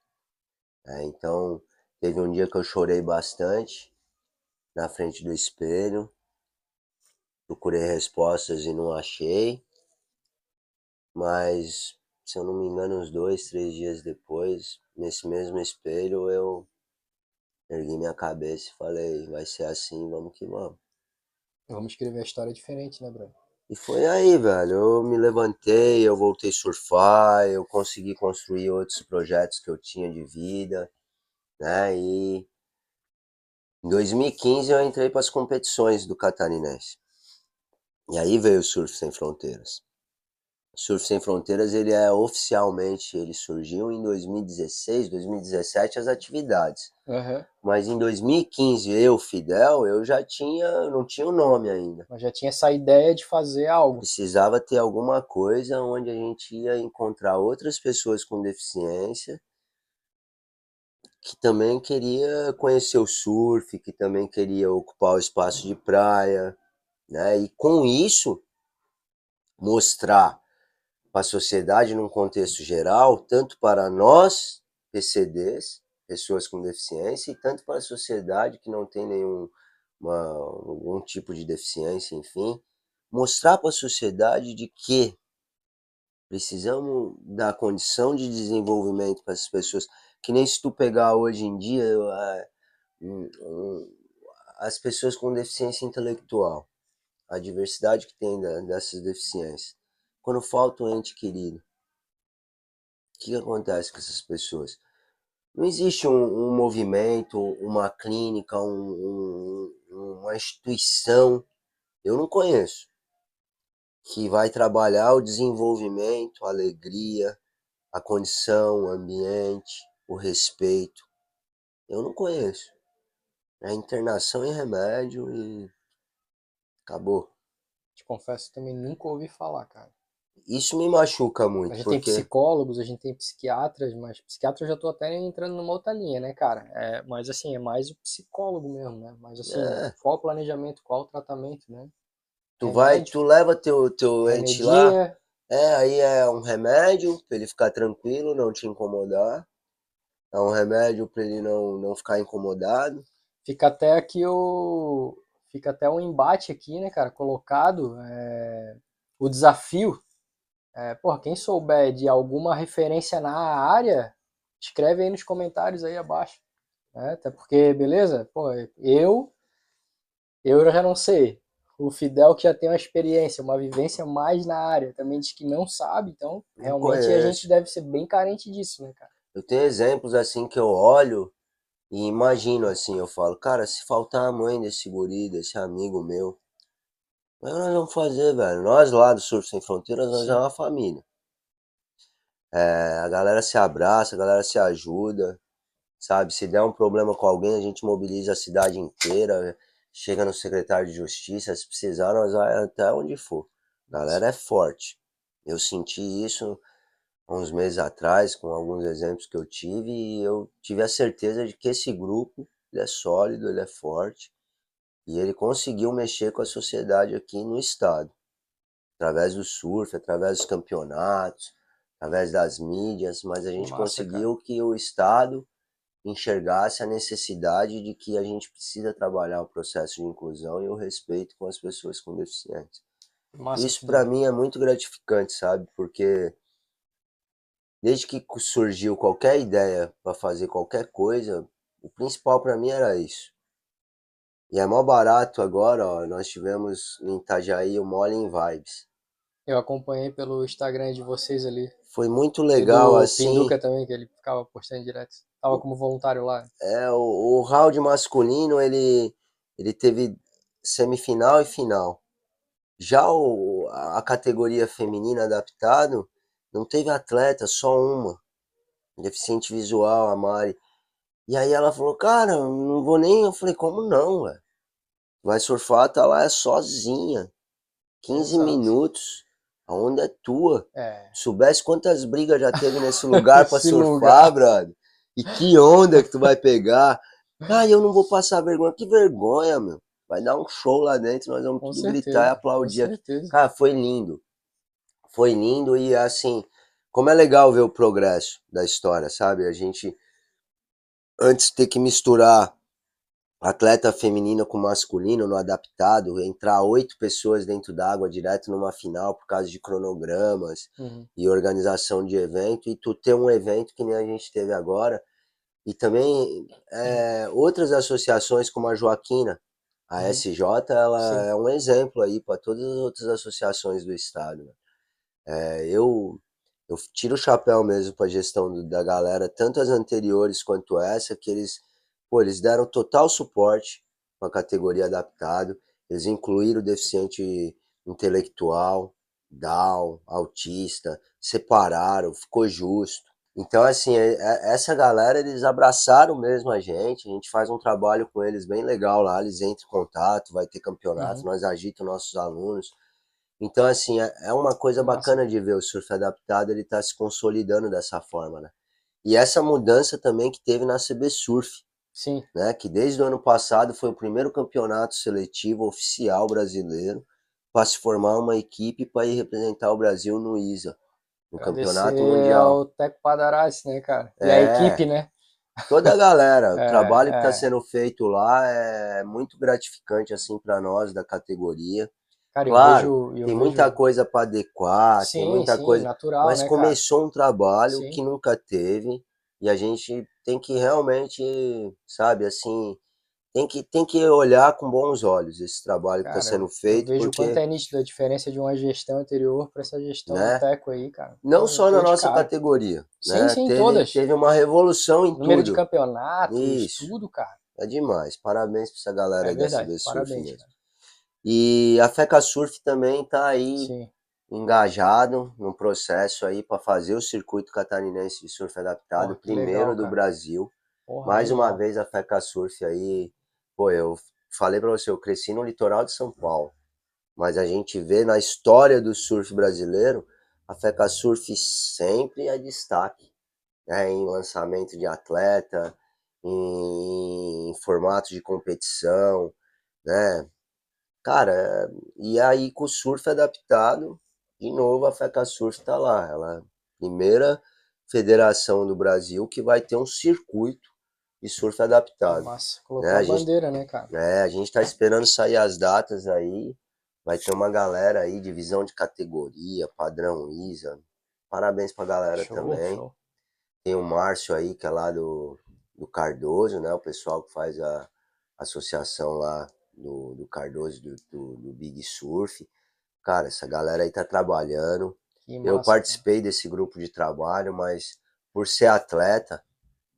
É, então, teve um dia que eu chorei bastante na frente do espelho, procurei respostas e não achei, mas se eu não me engano, uns dois, três dias depois, nesse mesmo espelho, eu ergui minha cabeça e falei: vai ser assim, vamos que vamos. Vamos escrever a história diferente, né, Bruno? E foi aí, velho. Eu me levantei, eu voltei a surfar, eu consegui construir outros projetos que eu tinha de vida, né? E em 2015 eu entrei para as competições do Catarinense. E aí veio o Surf Sem Fronteiras. Surf Sem Fronteiras, ele é oficialmente, ele surgiu em 2016, 2017 as atividades. Uhum. Mas em 2015, eu, Fidel, eu já tinha, não tinha o um nome ainda. Mas já tinha essa ideia de fazer algo. Precisava ter alguma coisa onde a gente ia encontrar outras pessoas com deficiência que também queria conhecer o surf, que também queria ocupar o espaço de praia, né? E com isso mostrar para a sociedade num contexto geral, tanto para nós, PCDs, pessoas com deficiência, e tanto para a sociedade que não tem nenhum uma, algum tipo de deficiência, enfim, mostrar para a sociedade de que precisamos dar condição de desenvolvimento para essas pessoas, que nem se tu pegar hoje em dia as pessoas com deficiência intelectual, a diversidade que tem dessas deficiências quando falta um ente querido, o que acontece com essas pessoas? Não existe um, um movimento, uma clínica, um, um, uma instituição, eu não conheço, que vai trabalhar o desenvolvimento, a alegria, a condição, o ambiente, o respeito. Eu não conheço. É internação e remédio e acabou. Te confesso, também nunca ouvi falar, cara isso me machuca muito. A gente porque... tem psicólogos, a gente tem psiquiatras, mas psiquiatra eu já tô até entrando numa outra linha, né, cara? É, mas assim, é mais o psicólogo mesmo, né? Mas assim, é. qual o planejamento, qual o tratamento, né? Tu remédio, vai, tu leva teu, teu ente lá. É, aí é um remédio pra ele ficar tranquilo, não te incomodar. É um remédio para ele não, não ficar incomodado. Fica até aqui o. Fica até um embate aqui, né, cara? Colocado. É... O desafio é, porra, quem souber de alguma referência na área, escreve aí nos comentários aí abaixo. Né? Até porque, beleza? Pô, eu, eu já não sei. O Fidel que já tem uma experiência, uma vivência mais na área, também diz que não sabe, então realmente a gente deve ser bem carente disso, né, cara? Eu tenho exemplos assim que eu olho e imagino assim, eu falo, cara, se faltar a mãe desse guri, desse amigo meu, mas nós vamos fazer, velho? Nós lá do Surf Sem Fronteiras, nós Sim. é uma família. É, a galera se abraça, a galera se ajuda, sabe? Se der um problema com alguém, a gente mobiliza a cidade inteira, chega no secretário de justiça, se precisar, nós vamos até onde for. A galera é forte. Eu senti isso uns meses atrás, com alguns exemplos que eu tive, e eu tive a certeza de que esse grupo ele é sólido, ele é forte, e ele conseguiu mexer com a sociedade aqui no estado, através do surf, através dos campeonatos, através das mídias, mas a gente Massa, conseguiu cara. que o estado enxergasse a necessidade de que a gente precisa trabalhar o processo de inclusão e o respeito com as pessoas com deficiência. Massa, Isso para mim é muito gratificante, sabe? Porque desde que surgiu qualquer ideia para fazer qualquer coisa, o principal para mim era isso e é mó barato agora, ó. Nós tivemos em Itajaí o Mole em Vibes. Eu acompanhei pelo Instagram de vocês ali. Foi muito legal, e do assim. Pinduca também, que ele ficava postando direto. Tava como voluntário lá. É, o, o round masculino, ele, ele teve semifinal e final. Já o, a categoria feminina adaptado, não teve atleta, só uma. Deficiente visual, a Mari. E aí ela falou, cara, não vou nem. Eu falei, como não, velho? Vai surfar, tá lá é sozinha. 15 Exato. minutos. A onda é tua. É. Soubesse quantas brigas já teve nesse lugar pra surfar, lugar. brother. E que onda que tu vai pegar. Ah, eu não vou passar vergonha. Que vergonha, meu. Vai dar um show lá dentro, nós vamos certeza. gritar e aplaudir. Cara, foi lindo. Foi lindo e assim, como é legal ver o progresso da história, sabe? A gente antes ter que misturar atleta feminino com masculino no adaptado, entrar oito pessoas dentro d'água direto numa final por causa de cronogramas uhum. e organização de evento, e tu ter um evento que nem a gente teve agora, e também é, outras associações como a Joaquina, a uhum. SJ, ela Sim. é um exemplo aí para todas as outras associações do estado. Né? É, eu eu tiro o chapéu mesmo para a gestão do, da galera, tanto as anteriores quanto essa, que eles, pô, eles deram total suporte com a categoria adaptado, eles incluíram o deficiente intelectual, Down, autista, separaram, ficou justo. Então, assim, é, é, essa galera, eles abraçaram mesmo a gente, a gente faz um trabalho com eles bem legal lá, eles entram em contato, vai ter campeonato, uhum. nós agitamos nossos alunos. Então, assim, é, é uma coisa bacana de ver o surf adaptado, ele tá se consolidando dessa forma, né? E essa mudança também que teve na CB Surf, Sim. Né, que desde o ano passado foi o primeiro campeonato seletivo oficial brasileiro para se formar uma equipe para ir representar o Brasil no ISA, no Campeonato Mundial. o Teco Padarassi, né, cara? E é, a equipe, né? Toda a galera, o é, trabalho que está é. sendo feito lá é muito gratificante assim para nós da categoria. Cara, claro, vejo, tem vejo... muita coisa para adequar, sim, tem muita sim, coisa, natural, mas né, começou cara? um trabalho sim. que nunca teve e a gente tem que realmente, sabe, assim, tem que, tem que olhar com bons olhos esse trabalho cara, que está sendo feito. Eu vejo porque... quanto é nítido a diferença de uma gestão anterior para essa gestão né? do Teco aí, cara. Não só na nossa cara. categoria. Sim, né? sim, teve, todas. Teve uma revolução em Número tudo. de campeonatos, Isso. tudo, cara. É demais. Parabéns para essa galera é aí verdade, dessa Parabéns, E a FECA Surf também está aí sim. engajado no processo aí para fazer o circuito catarinense de surf adaptado, primeiro legal, do Brasil. Porra, Mais uma vez a FECA Surf aí Pô, eu falei para você, eu cresci no litoral de São Paulo, mas a gente vê na história do surf brasileiro, a FECA Surf sempre é destaque, né, em lançamento de atleta, em, em formato de competição, né? Cara, e aí com o surf adaptado, de novo a FECA Surf tá lá, ela é a primeira federação do Brasil que vai ter um circuito e surf adaptado. Massa, colocar né? a, a gente, bandeira, né, cara? É, a gente tá esperando sair as datas aí. Vai ter uma galera aí, divisão de categoria, padrão ISA. Parabéns pra galera show, também. Show. Tem o Márcio aí, que é lá do, do Cardoso, né? O pessoal que faz a associação lá do, do Cardoso, do, do, do Big Surf. Cara, essa galera aí tá trabalhando. Eu participei cara. desse grupo de trabalho, mas por ser atleta,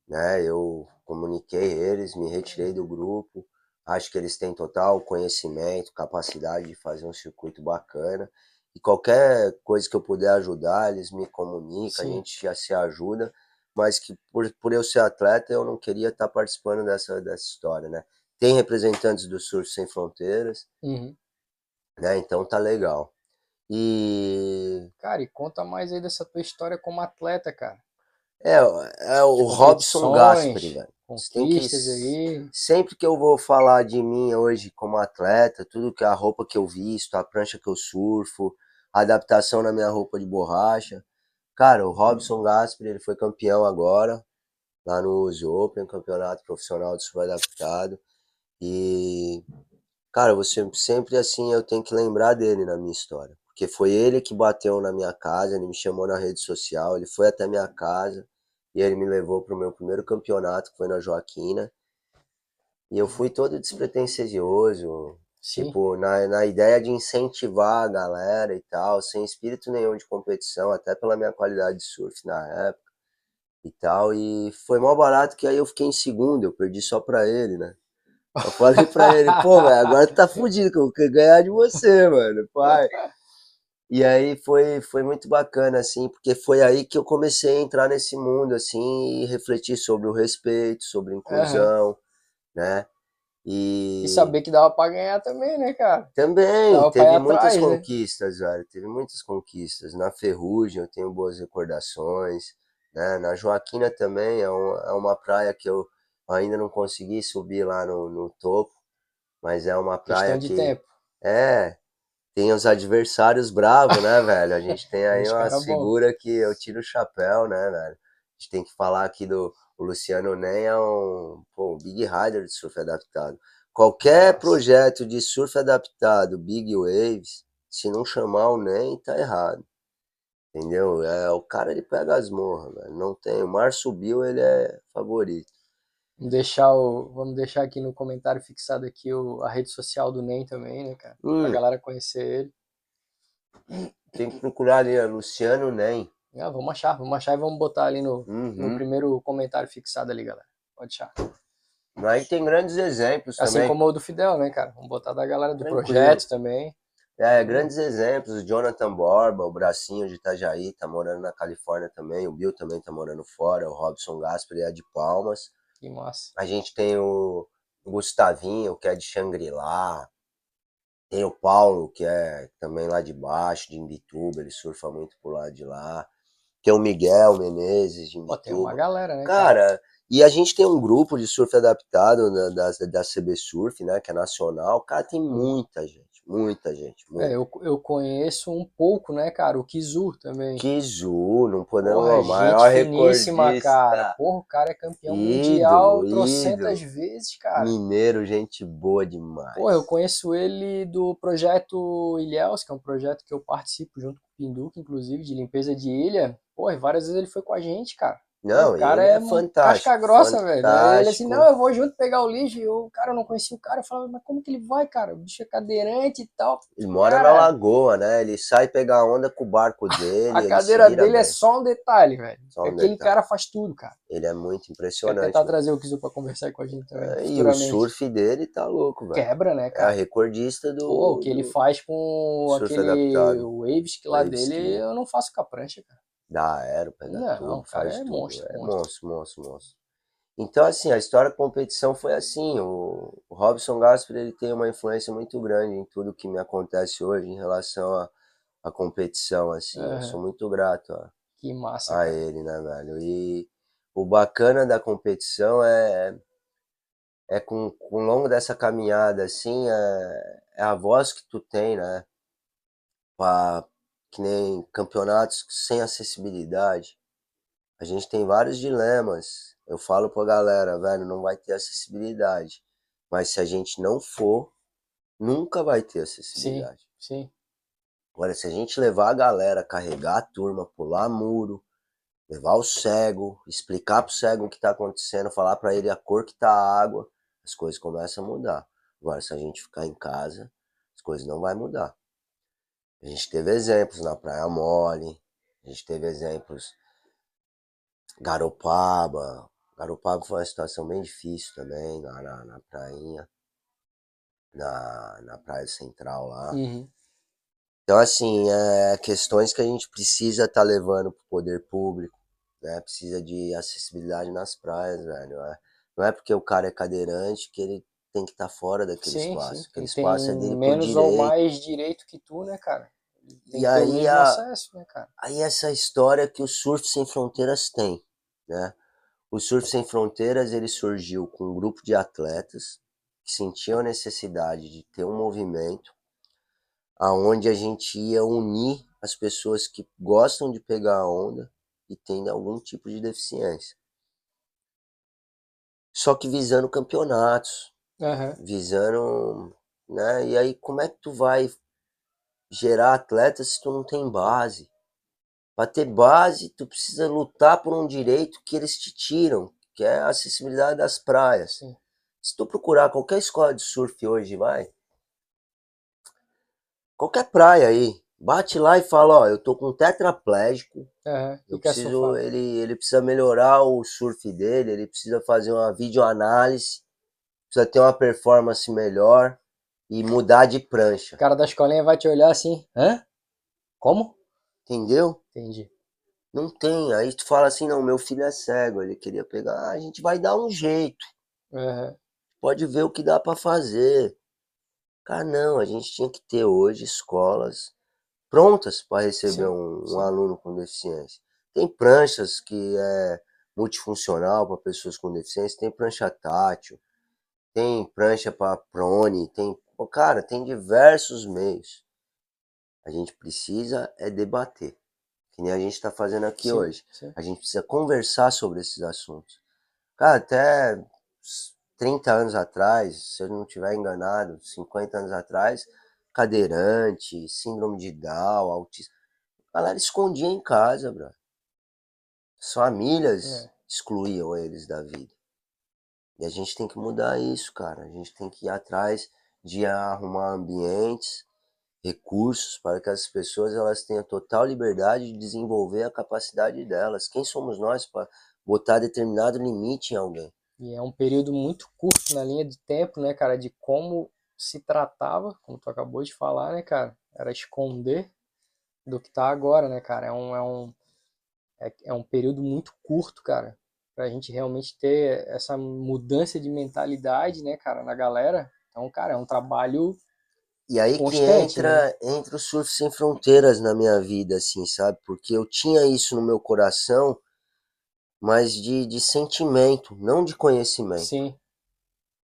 né? Eu comuniquei eles, me retirei do grupo. Acho que eles têm total conhecimento, capacidade de fazer um circuito bacana. E qualquer coisa que eu puder ajudar, eles me comunicam, Sim. a gente já se ajuda. Mas que por, por eu ser atleta, eu não queria estar participando dessa, dessa história, né? Tem representantes do Surf Sem Fronteiras, uhum. né? Então tá legal. E. Cara, e conta mais aí dessa tua história como atleta, cara. É, é o Robson Gaspari, velho. Conquistas que, aí. Sempre que eu vou falar de mim hoje como atleta, tudo que a roupa que eu visto, a prancha que eu surfo, a adaptação na minha roupa de borracha. Cara, o Robson Gaspari, ele foi campeão agora, lá no Use Open, campeonato profissional de surf adaptado. E, cara, você sempre assim, eu tenho que lembrar dele na minha história. Porque foi ele que bateu na minha casa, ele me chamou na rede social, ele foi até minha casa e ele me levou para o meu primeiro campeonato, que foi na Joaquina. E eu fui todo despretensioso, Sim. tipo, na, na ideia de incentivar a galera e tal, sem espírito nenhum de competição, até pela minha qualidade de surf na época e tal. E foi mal barato que aí eu fiquei em segundo, eu perdi só pra ele, né? Eu falei pra ele, pô, velho, agora tu tá fudido, que eu quero ganhar de você, mano, pai. E aí foi, foi muito bacana, assim, porque foi aí que eu comecei a entrar nesse mundo, assim, e refletir sobre o respeito, sobre inclusão, uhum. né? E... e saber que dava pra ganhar também, né, cara? Também, dava teve muitas atrás, né? conquistas, né? velho, teve muitas conquistas. Na Ferrugem eu tenho boas recordações, né? Na Joaquina também é uma, é uma praia que eu ainda não consegui subir lá no, no topo, mas é uma praia que... tempo. É, tem os adversários bravos, né, velho? A gente tem aí uma figura que eu tiro o chapéu, né, velho? A gente tem que falar aqui do o Luciano Nem é um, pô, um big rider de surf adaptado. Qualquer Nossa. projeto de surf adaptado, big waves, se não chamar o Nem, tá errado. Entendeu? É, o cara ele pega as morras, velho. Não tem. O Mar subiu, ele é favorito. Vamos deixar, o, vamos deixar aqui no comentário fixado aqui o, a rede social do NEM também, né, cara? Hum. Pra galera conhecer ele. Tem que procurar ali, a Luciano NEM. Ah, vamos achar, vamos achar e vamos botar ali no, uhum. no primeiro comentário fixado ali, galera. Pode achar. Aí tem grandes exemplos assim também. Assim como o do Fidel, né, cara? Vamos botar da galera do Tranquilo. projeto também. É, grandes exemplos, o Jonathan Borba, o Bracinho de Itajaí, tá morando na Califórnia também, o Bill também tá morando fora, o Robson Gasper é de Palmas. Que massa. A gente tem o Gustavinho, que é de Xangri-Lá, tem o Paulo, que é também lá de baixo, de Imbituba, ele surfa muito por lá de lá. Tem o Miguel Menezes de Imbituba. Pô, tem uma galera, né? Cara, e a gente tem um grupo de surf adaptado da, da, da CB Surf, né, que é nacional. Cara, tem muita gente. Muita gente. Muita. É, eu, eu conheço um pouco, né, cara? O Kizu também. Kizu, não podemos Porra, maior gente finíssima, recordista. cara. Porra, o cara é campeão Ídolo, mundial trocentas vezes, cara. Mineiro, gente boa demais. Porra, eu conheço ele do projeto Ilhéus, que é um projeto que eu participo junto com o Pinduca, inclusive, de limpeza de ilha. Porra, e várias vezes ele foi com a gente, cara. Não, o cara ele é, é fantástico. casca grossa, velho. Ele assim, fantástico. não, eu vou junto pegar o lixo. E eu, cara, eu não conhecia o cara. Eu falava, mas como que ele vai, cara? O bicho é cadeirante e tal. Ele mora Cara, na lagoa, né? Ele sai pegar onda com o barco dele. A cadeira vira dele é bem. só um detalhe, velho. Só um Aquele detalhe. cara faz tudo, cara. Ele é muito impressionante. tentar mano. trazer o Kizu pra conversar com a gente também. É, e o surf dele tá louco, velho. Quebra, né, É a cara? recordista do. Pô, o que ele faz com aquele adaptado. waves que lá Waves dele, que- eu não faço com a prancha, cara. Da aero, pega Não, tudo, o cara faz é tudo. monstro, é monstro. monstro, monstro, monstro. Então, assim, a história da competição foi assim. O, o Robson Gasper ele tem uma influência muito grande em tudo que me acontece hoje em relação à à competição, assim. Eu sou muito grato a, Que massa, a cara. ele, né, velho? E o bacana da competição é, é com, com o longo dessa caminhada, assim, é, é a voz que tu tem, né? Pra, que nem campeonatos sem acessibilidade. A gente tem vários dilemas. Eu falo pra galera, velho, não vai ter acessibilidade. Mas se a gente não for, nunca vai ter acessibilidade. Sim. Agora, se a gente levar a galera, carregar a turma, pular muro, levar o cego, explicar pro cego o que tá acontecendo, falar pra ele a cor que tá a água, as coisas começam a mudar. Agora, se a gente ficar em casa, as coisas não vai mudar. A gente teve exemplos na Praia Mole, a gente teve exemplos Garopaba. Garopaba foi uma situação bem difícil também, na, na, na prainha, na, na praia central lá. Uhum. Então, assim, é questões que a gente precisa estar levando para o poder público, né? Precisa de acessibilidade nas praias, velho. é. Não é porque o cara é cadeirante que ele tem que estar fora daquele Sim, espaço. sim. Aquele Ele tem espaço é dele por menos ou direito. mais direito que tu, né, cara? E aí a- acesso, né, cara? Aí essa história que o Surf Sem Fronteiras tem, né? O Surf Sem Fronteiras, ele surgiu com um grupo de atletas que sentiam a necessidade de ter um movimento aonde a gente ia unir as pessoas que gostam de pegar a onda e têm algum tipo de deficiência. Só que visando campeonatos, Aham. visando, né? E aí como é que tu vai gerar atletas se tu não tem base? Para ter base, tu precisa lutar por um direito que eles te tiram, que é a acessibilidade das praias. Sim. Se tu procurar qualquer escola de surf hoje, vai, qualquer praia aí, bate lá e fala, ó, eu tô com um tetraplégico, Aham. eu E quer preciso, surfar? ele, ele precisa melhorar o surf dele, ele precisa fazer uma videoanálise, precisa ter uma performance melhor e mudar de prancha, O cara da escolinha vai te olhar assim, hã? Como? entendeu? Entendi. Não tem. Aí tu fala assim, não, meu filho é cego, ele queria pegar, ah, a gente vai dar um jeito, Aham. pode ver o que dá pra fazer. Cara, não, a gente tinha que ter hoje escolas prontas para receber Sim, um, um sim. aluno com deficiência. Tem pranchas que é multifuncional para pessoas com deficiência, tem prancha tátil, tem prancha para prone, tem, cara, tem diversos meios. A gente precisa é debater, que nem a gente está fazendo aqui Sim, hoje. sim. A gente precisa conversar sobre esses assuntos. Cara, até uns 30 anos atrás, se eu não estiver enganado, 50 anos atrás, cadeirante, síndrome de Down, autismo, a galera escondia em casa, bro. As famílias É. excluíam eles da vida. E a gente tem que mudar isso, cara. A gente tem que ir atrás de arrumar ambientes, recursos para que as pessoas elas tenham total liberdade de desenvolver a capacidade delas. Quem somos nós para botar determinado limite em alguém? E é um período muito curto na linha de tempo, né, cara, de como se tratava, como tu acabou de falar, né, cara? Era esconder do que tá agora, né, cara? É um, é um, é, é um período muito curto, cara, pra gente realmente ter essa mudança de mentalidade, né, cara, na galera. Então, cara, é um trabalho e aí que entra, né? entra o Surf Sem Fronteiras na minha vida, assim, sabe? Porque eu tinha isso no meu coração, mas de, de sentimento, não de conhecimento. Sim,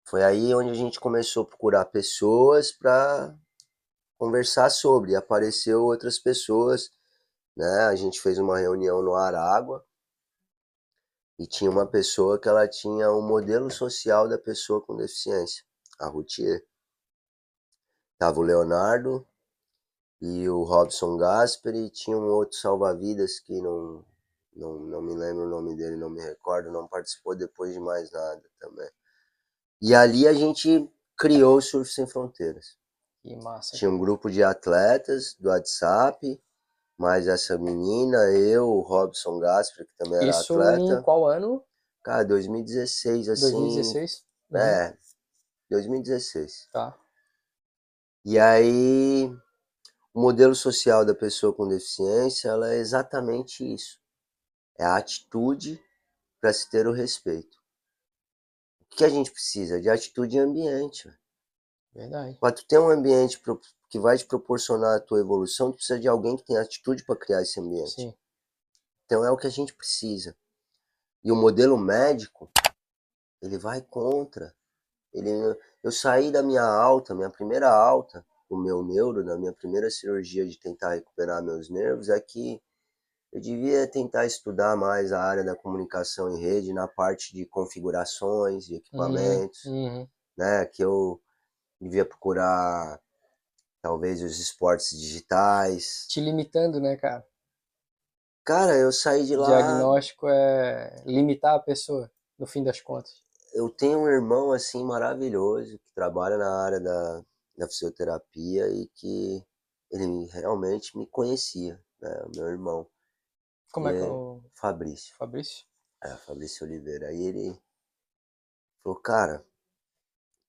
Foi aí onde a gente começou a procurar pessoas para conversar sobre. Apareceu outras pessoas, né? A gente fez uma reunião no Aragua e tinha uma pessoa que ela tinha o modelo social da pessoa com deficiência, a Routier. Tava o Leonardo e o Robson Gasper e tinha um outro salva-vidas que não, não, não me lembro o nome dele, não me recordo, não participou depois de mais nada também. E ali a gente criou o Surf Sem Fronteiras. que massa. Tinha um grupo de atletas do WhatsApp, mais essa menina, eu, o Robson Gasper, que também era Isso atleta. em qual ano? Cara, 2016, assim. 2016? Uhum. É, 2016. Tá. E aí, o modelo social da pessoa com deficiência, ela é exatamente isso. É a atitude para se ter o respeito. O que a gente precisa? De atitude e ambiente. velho. Verdade. Para tu ter um ambiente que vai te proporcionar a tua evolução, tu precisa de alguém que tenha atitude para criar esse ambiente. Sim. Então é o que a gente precisa. E o modelo médico, ele vai contra. Ele, eu saí da minha alta, minha primeira alta, o meu neuro, na minha primeira cirurgia de tentar recuperar meus nervos, é que eu devia tentar estudar mais a área da comunicação em rede na parte de configurações, de equipamentos, Uhum. né? Que eu devia procurar talvez os esportes digitais. Te limitando, né, cara? Cara, eu saí de O lá. diagnóstico é limitar a pessoa, no fim das contas. eu tenho um irmão assim maravilhoso que trabalha na área da, da fisioterapia e que ele realmente me conhecia, né? Meu irmão, Como é que é É. o Fabrício, Fabrício? é, Fabrício Oliveira. Aí ele falou, cara,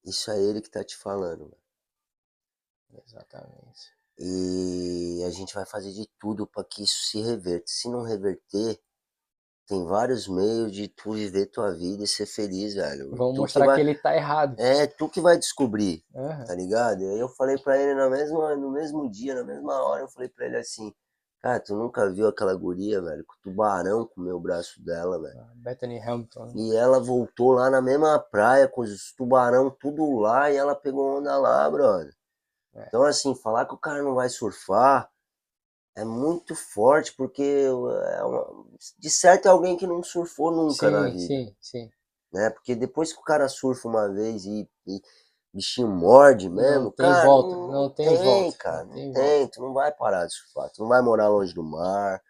isso é ele que tá te falando. Exatamente. E a gente vai fazer de tudo para que isso se reverta. Se não reverter, tem vários meios de tu viver tua vida e ser feliz, velho. Vamos Tu mostrar vai... que ele tá errado. É, tu que vai descobrir. Aham. tá ligado? E aí eu falei pra ele na mesma, no mesmo dia, na mesma hora, eu falei pra ele assim, cara, tu nunca viu aquela guria, velho, que o tubarão comeu o braço dela, velho. A Bethany Hamilton. né? E ela voltou lá na mesma praia com os tubarão tudo lá e ela pegou onda lá, brother. É. Então assim, falar que o cara não vai surfar é muito forte, porque é uma- de certo é alguém que não surfou nunca na Sim, vida sim, sim. né? Porque depois que o cara surfa uma vez e, e bichinho morde mesmo, Não tem cara, volta, não tem volta, cara, não não tem tem, tu não vai parar de surfar, tu não vai morar longe do mar,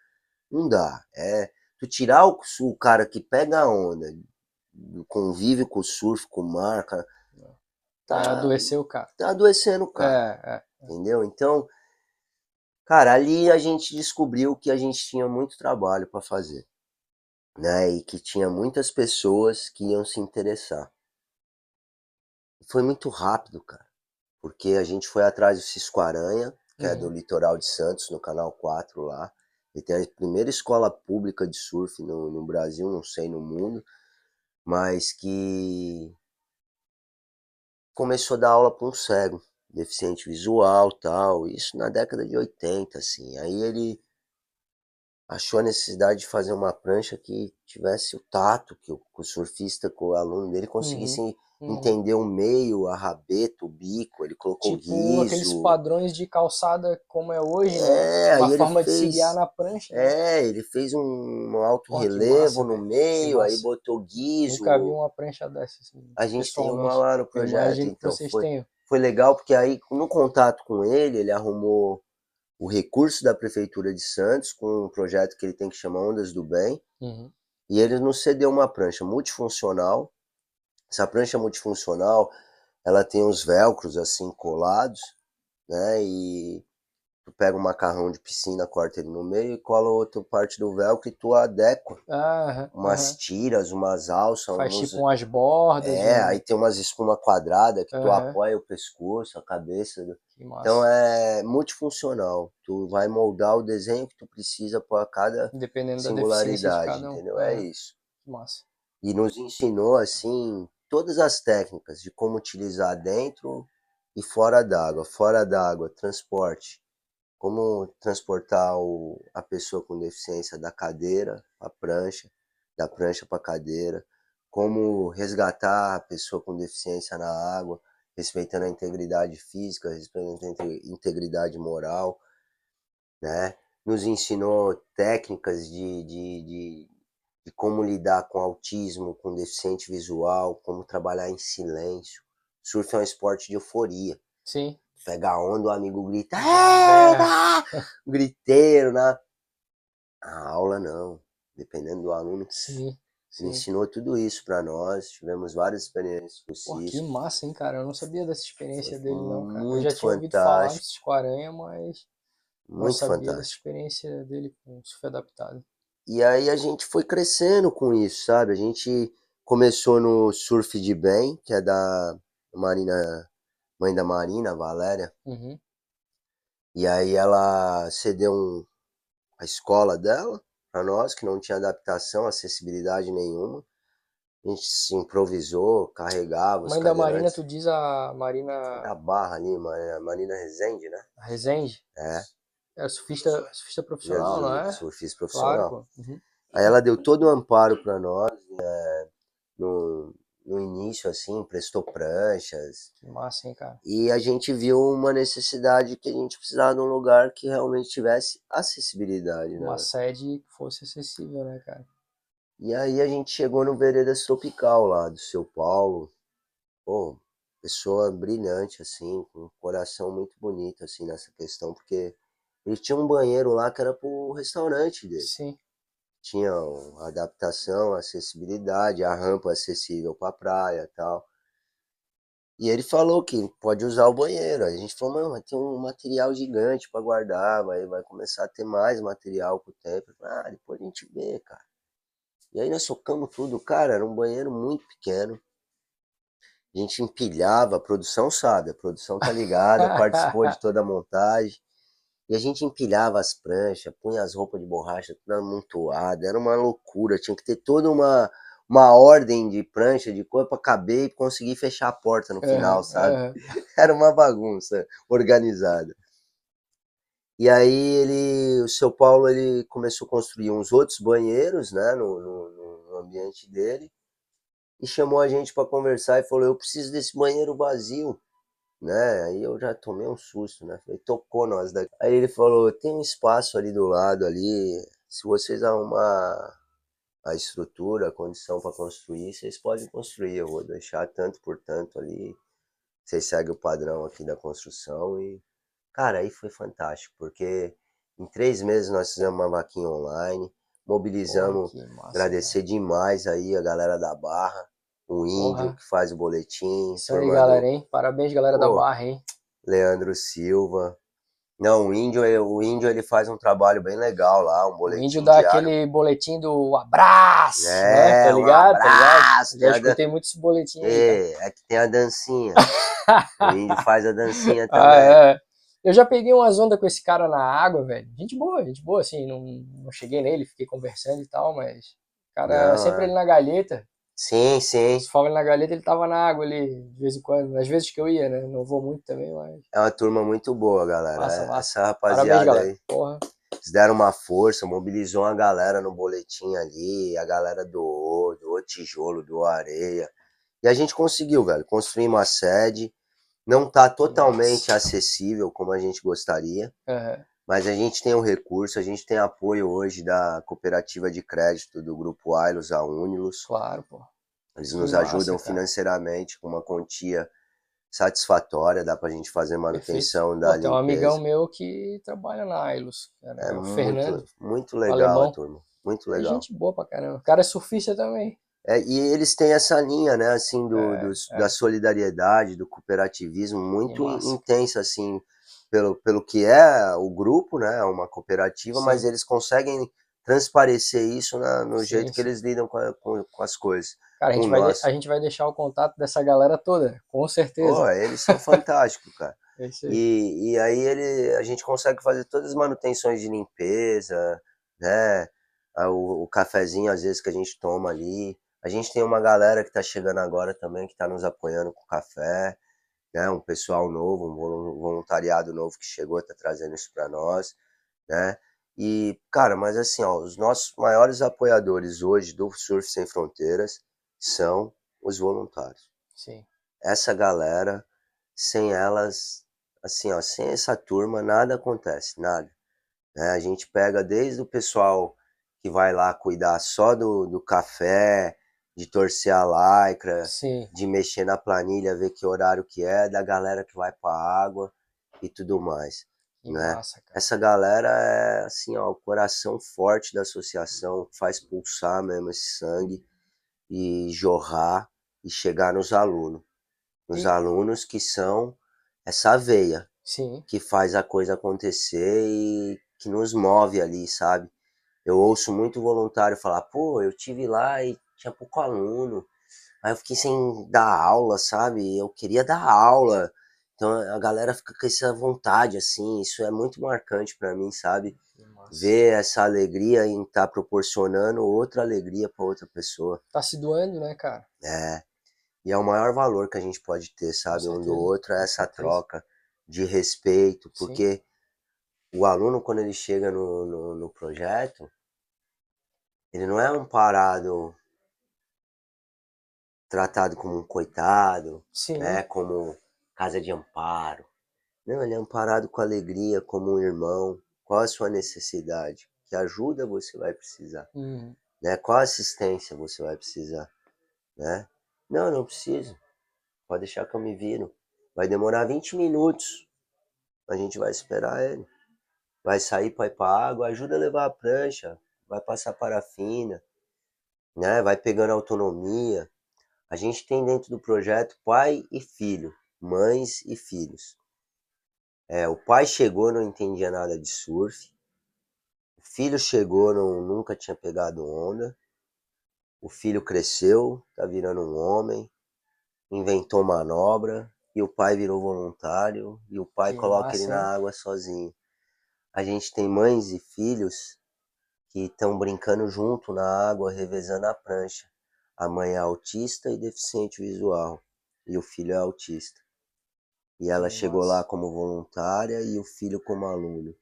não dá, é, tu tirar o, o cara que pega a onda, convive com o surf, com o mar, cara, Tá, tá, adoeceu o cara. tá adoecendo o cara, É, é. entendeu? Então, cara, ali a gente descobriu que a gente tinha muito trabalho para fazer, né? E que tinha muitas pessoas que iam se interessar. Foi muito rápido, cara, porque a gente foi atrás do Cisco Aranha, que é do Uhum. litoral de Santos, no canal 4 lá. Ele tem a primeira escola pública de surf no, no Brasil, não sei no mundo, mas que começou a dar aula para um cego, deficiente visual tal, isso na década de 80, assim. Aí ele achou a necessidade de fazer uma prancha que tivesse o tato, que o, que o surfista, que o aluno dele conseguisse Uhum. Entender o meio, a rabeta, o bico, ele colocou Tipo aqueles guiso. padrões de calçada como é hoje, né? É, Uma ele forma de se fez, guiar na prancha. né? é, ele fez um, um alto Pô, relevo massa, no meio, aí botou guiso. Nunca vi uma prancha dessa, assim, A gente tem uma lá no projeto, então vocês foi, tenham. foi legal porque aí no contato com ele, ele arrumou o recurso da prefeitura de Santos com um projeto que ele tem que chamar Ondas do Bem, Uhum. e ele nos cedeu uma prancha multifuncional. Essa prancha multifuncional, ela tem uns velcros assim colados, né? E tu pega um macarrão de piscina, corta ele no meio e cola outra parte do velcro e tu adequa. Aham, Umas aham. tiras, umas alças, Faz uns- tipo umas bordas. É, um- aí tem umas espuma quadrada que tu Aham. apoia o pescoço, a cabeça. do- Que massa. Então é multifuncional. Tu vai moldar o desenho que tu precisa para cada Dependendo da deficiência de singularidade, cada um. entendeu? É Aham, isso. Que massa. E nos ensinou assim todas as técnicas de como utilizar dentro e fora d'água. Fora d'água, transporte. Como transportar o- a pessoa com deficiência da cadeira à prancha, da prancha para a cadeira. Como resgatar a pessoa com deficiência na água, respeitando a integridade física, respeitando a inte- integridade moral, né? Nos ensinou técnicas de, de, de, de como lidar com autismo, com deficiente visual, como trabalhar em silêncio. Surf é um esporte de euforia. Sim. Pega a onda, o amigo grita, É. Griteiro, né? A aula não. Dependendo do aluno, Sim. Sim. ensinou tudo isso para nós. Tivemos várias experiências com Pô, que massa, hein, cara? Eu não sabia dessa experiência Foi dele, não, cara. Eu muito já tinha ouvido falar fantástico. Cisco Aranha, mas não Muito sabia dessa fantástico. experiência dele com o surf adaptado. E aí a gente foi crescendo com isso, sabe? A gente começou no Surf de Bem, que é da Marina, mãe da Marina, a Valéria. Uhum. E aí ela cedeu um- a escola dela para nós, que não tinha adaptação, acessibilidade nenhuma. A gente se improvisou, carregava Mãe da Marina, tu diz a Marina Da Barra ali, Marina, Marina Rezende, né? Rezende? É, É surfista, surfista profissional, não é? surfista Claro, profissional. pô. Uhum. Aí ela deu todo o amparo para nós, né, no, no início, assim, prestou pranchas. Que massa, hein, cara? E a gente viu uma necessidade que a gente precisava de um lugar que realmente tivesse acessibilidade, né? Uma sede que fosse acessível, né, cara? E aí a gente chegou no Veredas Tropical lá, do seu Paulo. Pô, pessoa brilhante, assim, com um coração muito bonito, assim, nessa questão, porque ele tinha um banheiro lá que era pro restaurante dele. Sim. tinha adaptação, acessibilidade, a rampa acessível para a praia e tal. E ele falou que pode usar o banheiro. A gente falou, mano, mas tem um material gigante para guardar, vai, vai começar a ter mais material com o tempo. Ah, depois a gente vê, cara. E aí nós socamos tudo, cara, era um banheiro muito pequeno. A gente empilhava, a produção sabe, a produção tá ligada, participou de toda a montagem. E a gente empilhava as pranchas, punha as roupas de borracha tudo amontoado, era uma loucura, tinha que ter toda uma, uma ordem de prancha, de cor para caber e conseguir fechar a porta no final, Aham, sabe? aham. Era uma bagunça organizada. E aí ele, o seu Paulo, ele começou a construir uns outros banheiros, né, no, no, no ambiente dele, e chamou a gente para conversar e falou, eu preciso desse banheiro vazio, né? Aí eu já tomei um susto, né? Falei, tocou nós daqui. Aí ele falou, tem um espaço ali do lado ali, se vocês arrumar a estrutura, a condição para construir, vocês podem construir, eu vou deixar tanto por tanto ali, vocês seguem o padrão aqui da construção e, cara, aí foi fantástico, porque em três meses nós fizemos uma vaquinha online, mobilizamos que massa, Agradecer demais aí a galera da Barra, o Índio Porra. que faz o boletim, Isso aí, galera, hein? Parabéns, galera da Pô. Barra, hein? Leandro Silva. Não, o Índio, é- o Índio ele faz um trabalho bem legal lá, um O boletim índio dá diário. aquele boletim do abraço, É, né? Tá um ligado? Tá ligado? abraço, Já tem a dan- escutei muito esse boletim aí, cara. É, é que tem a dancinha. o Índio faz a dancinha também. Ah, é. Eu já peguei umas ondas com esse cara na água, velho. Gente boa, gente boa, assim. Não, não cheguei nele, fiquei conversando e tal, mas. Cara, Não, sempre é. ele na galheta. Sim, sim. Se ele na galeta, ele tava na água ali, de vez em quando. Às vezes que eu ia, né? Não vou muito também, mas. É uma turma muito boa, galera. Massa, É, massa. Essa Parabéns, rapaziada galera. aí. Porra. Eles deram uma força, mobilizou a galera no boletim ali, a galera doou, doou tijolo, doou areia. E a gente conseguiu, velho, construir uma sede. Não tá totalmente acessível como a gente gostaria, Aham. Mas a gente tem o recurso, a gente tem apoio hoje da cooperativa de crédito do grupo Ailos, a Unilus. Claro, pô. Eles nos massa, ajudam cara. financeiramente com uma quantia satisfatória, dá pra gente fazer manutenção Pô, da tem um limpeza. amigão meu que trabalha na Ailos, É o muito, Fernando. muito legal, turma. Muito legal. gente boa pra caramba. O cara é surfista também. É, e eles têm essa linha, né, assim, do, É, dos- é. da solidariedade, do cooperativismo muito intensa, assim, pelo, pelo que é o grupo, né? Uma cooperativa, Sim. mas eles conseguem transparecer isso na, no Sim, jeito que sim. eles lidam com, a- com, com as coisas. Cara, a gente, vai, de- a gente vai deixar o contato dessa galera toda, com certeza. Pô, eles são fantásticos, cara. É. E, e aí ele, a gente consegue fazer todas as manutenções de limpeza, né? O, o cafezinho às vezes que a gente toma ali. A gente tem uma galera que tá chegando agora também, que tá nos apoiando com café, né? Um pessoal novo, um volu- voluntariado novo que chegou, tá trazendo isso para nós, né? E, cara, mas assim, ó, os nossos maiores apoiadores hoje do Surf Sem Fronteiras são os voluntários Sim. essa galera, sem elas, assim, ó, sem essa turma, nada acontece, nada. né? A gente pega desde o pessoal que vai lá cuidar só do, do café, de torcer a lycra, Sim. de mexer na planilha, ver que horário que é, da galera que vai pra água e tudo mais. Que Né? massa, cara. Essa galera é, assim, ó, o coração forte da associação, faz pulsar mesmo esse sangue e jorrar e chegar nos alunos. Nos E- alunos que são essa veia Sim. que faz a coisa acontecer e que nos move ali, sabe? Eu ouço muito voluntário falar, pô, eu tive lá e tinha pouco aluno, aí eu fiquei sem dar aula, sabe? Eu queria dar aula. Então a galera fica com essa vontade, assim, isso é muito marcante pra mim, sabe? Massa. Ver essa alegria em estar proporcionando outra alegria pra outra pessoa. Tá se doando, né, cara? É. E é o maior valor que a gente pode ter, sabe? Um do outro, é essa troca de respeito, Sim. porque o aluno, quando ele chega no, no, no projeto, ele não é amparado, tratado como um coitado, Sim. né? Como casa de amparo. Não, ele é amparado com alegria, como um irmão. Qual a sua necessidade? Que ajuda você vai precisar? Uhum. né? Qual assistência você vai precisar, né? Não, não preciso. Pode deixar que eu me viro. Vai demorar 20 minutos. A gente vai esperar ele. Vai sair para ir para água, ajuda a levar a prancha, vai passar parafina, né? Vai pegando autonomia. A gente tem dentro do projeto pai e filho, mães e filhos. É, o pai chegou, não entendia nada de surf. O filho chegou, não, nunca tinha pegado onda. O filho cresceu, tá virando um homem, inventou manobra, e o pai virou voluntário, e o pai Que coloca massa, ele na água sozinho. A gente tem mães e filhos que estão brincando junto na água, revezando a prancha. A mãe é autista e deficiente visual, e o filho é autista. E ela Que chegou lá como voluntária e o filho como aluno.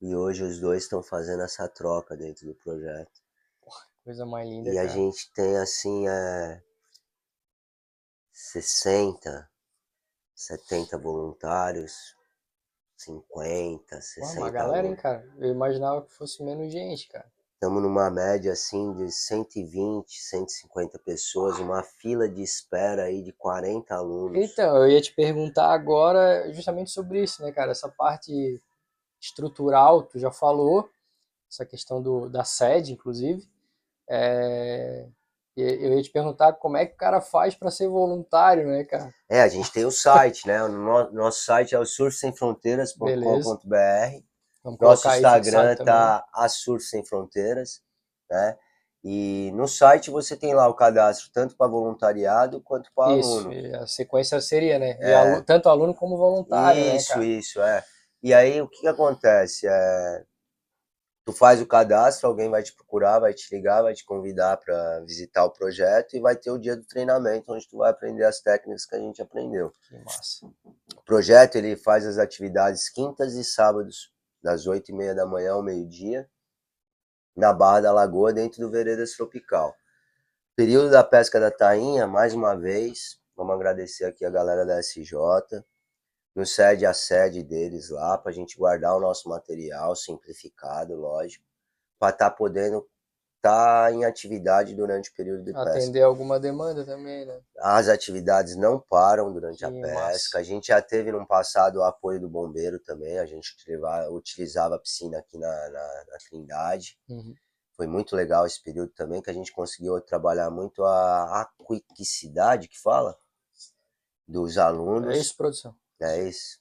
E hoje os dois estão fazendo essa troca dentro do projeto. Coisa mais linda, E a cara. gente tem assim, é, 60, 70 voluntários, 50, Pô, 60 uma galera, hein, cara? Eu imaginava que fosse menos gente, cara. Estamos numa média assim de 120, 150 pessoas, uma fila de espera aí de 40 alunos. Então, eu ia te perguntar agora justamente sobre isso, né, cara? Essa parte estrutural, tu já falou, essa questão do, da sede, inclusive. É, eu ia te perguntar como é que o cara faz para ser voluntário, né, cara? É, a gente tem o site, né? O no- nosso site é o surfsemfronteiras.com.br. Vamos Nosso Instagram tá a Surf Sem Fronteiras, né? E no site você tem lá o cadastro tanto para voluntariado quanto para Isso, aluno. e a sequência seria, né? É. tanto aluno como voluntário, né, Isso, cara? isso, é. E aí o que, que acontece? É, tu faz o cadastro, alguém vai te procurar, vai te ligar, vai te convidar para visitar o projeto e vai ter o dia do treinamento onde tu vai aprender as técnicas que a gente aprendeu. Que massa. O projeto ele faz as atividades quintas e sábados, das oito e meia da manhã ao meio-dia, na Barra da Lagoa, dentro do Veredas Tropical. Período da pesca da tainha, mais uma vez, vamos agradecer aqui a galera da SJ, nos cede a sede deles lá, para a gente guardar o nosso material simplificado, lógico, para estar podendo estar em atividade durante o período de pesca. Atender alguma demanda também, né? As atividades não param durante a Que pesca. massa. A gente já teve no passado o apoio do bombeiro também. A gente utilizava, utilizava a piscina aqui na, na, na Trindade. Uhum. Foi muito legal esse período também, que a gente conseguiu trabalhar muito a aquicidade que fala dos alunos. É isso, produção. É isso.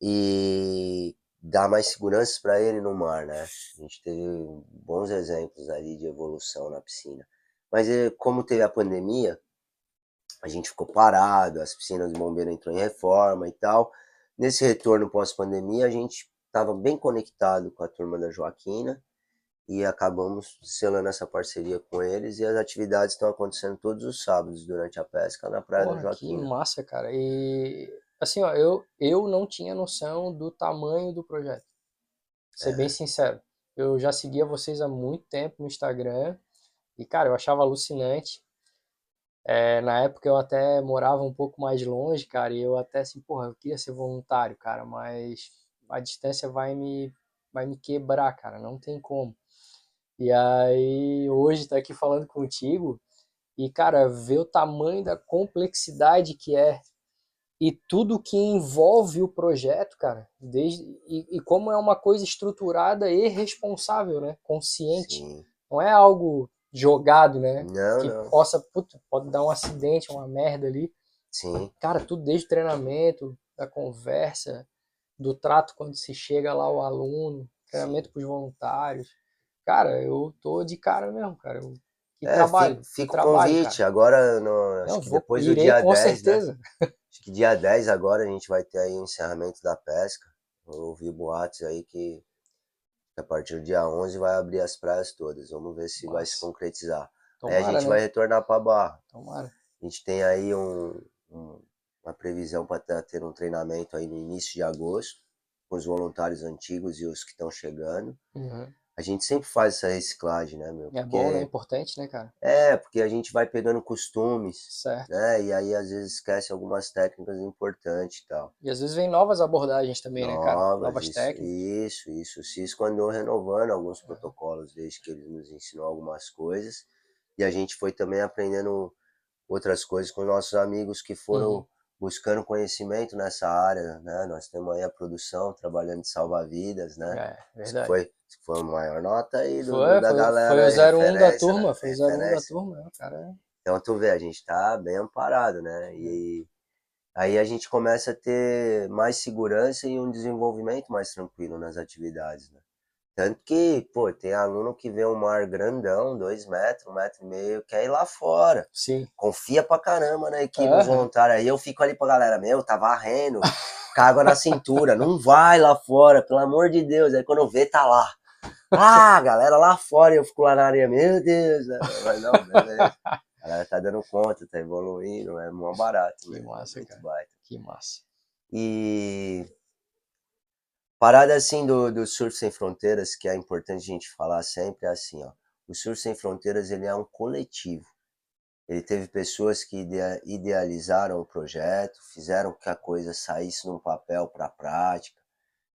e dar mais segurança para ele no mar, né? A gente teve bons exemplos ali de evolução na piscina. Mas eh, como teve a pandemia, a gente ficou parado, as piscinas do bombeiro entrou em reforma e tal. Nesse retorno pós-pandemia, a gente estava bem conectado com a turma da Joaquina e acabamos selando essa parceria com eles e as atividades estão acontecendo todos os sábados durante a pesca na Praia Porra, da Joaquina. Que massa, cara. E assim, ó, eu, eu não tinha noção do tamanho do projeto. Ser é. bem sincero. Eu já seguia vocês há muito tempo no Instagram e, cara, eu achava alucinante. É, na época eu até morava um pouco mais longe, cara, e eu até assim, porra, eu queria ser voluntário, cara, mas a distância vai me, vai me quebrar, cara, não tem como. E aí, hoje tá aqui falando contigo e, cara, ver o tamanho da complexidade que é e tudo que envolve o projeto, cara, desde e, e como é uma coisa estruturada e responsável, né? Consciente. Sim. Não é algo jogado, né? Não, que não. possa, puto, pode dar um acidente, uma merda ali. Sim. Cara, tudo desde o treinamento, da conversa, do trato quando se chega lá o aluno, treinamento para os voluntários. Cara, eu tô de cara mesmo, cara. Eu, que é, trabalho. Fica o convite. Cara. Agora, no, acho Não, que depois do dia com 10, né? certeza. Né? Acho que dia 10 agora a gente vai ter aí o encerramento da pesca. Eu ouvi boatos aí que a partir do dia 11 vai abrir as praias todas. Vamos ver se Nossa. vai se concretizar. Tomara, aí a gente né? vai retornar para Barra. Tomara. A gente tem aí um, um, uma previsão para ter um treinamento aí no início de agosto com os voluntários antigos e os que estão chegando. Uhum a gente sempre faz essa reciclagem, né, meu? É bom, né? É importante, né, cara? É, porque a gente vai pegando costumes, certo. né? E aí às vezes esquece algumas técnicas importantes e tal. E às vezes vem novas abordagens também, novas, né, cara? Novas isso, técnicas. Isso, isso. O Cisco andou renovando alguns é. protocolos desde que ele nos ensinou algumas coisas. E a gente foi também aprendendo outras coisas com nossos amigos que foram uhum buscando conhecimento nessa área, né? Nós temos aí a produção trabalhando de salva-vidas, né? É, verdade. Foi, foi a maior nota aí do, foi, da foi, galera. Foi o 01 da turma, né? foi o 01 da turma, né, cara. Então tu vê, a gente tá bem amparado, né? E aí a gente começa a ter mais segurança e um desenvolvimento mais tranquilo nas atividades, né? Tanto que, pô, tem aluno que vê um mar grandão, dois metros, um metro e meio, quer ir lá fora. Sim. Confia pra caramba na equipe uhum. voluntária. Aí eu fico ali pra galera, meu, tá varrendo, água na cintura, não vai lá fora, pelo amor de Deus. Aí quando vê, tá lá. Ah, galera lá fora, e eu fico lá na areia, meu Deus. Mas não, beleza. A galera tá dando conta, tá evoluindo, é mó barato. Que massa, cara. Baita. Que massa. E Parada assim do, do Surf Sem Fronteiras, que é importante a gente falar sempre, é assim, ó. O Surf Sem Fronteiras, ele é um coletivo. Ele teve pessoas que idealizaram o projeto, fizeram que a coisa saísse num papel para a prática.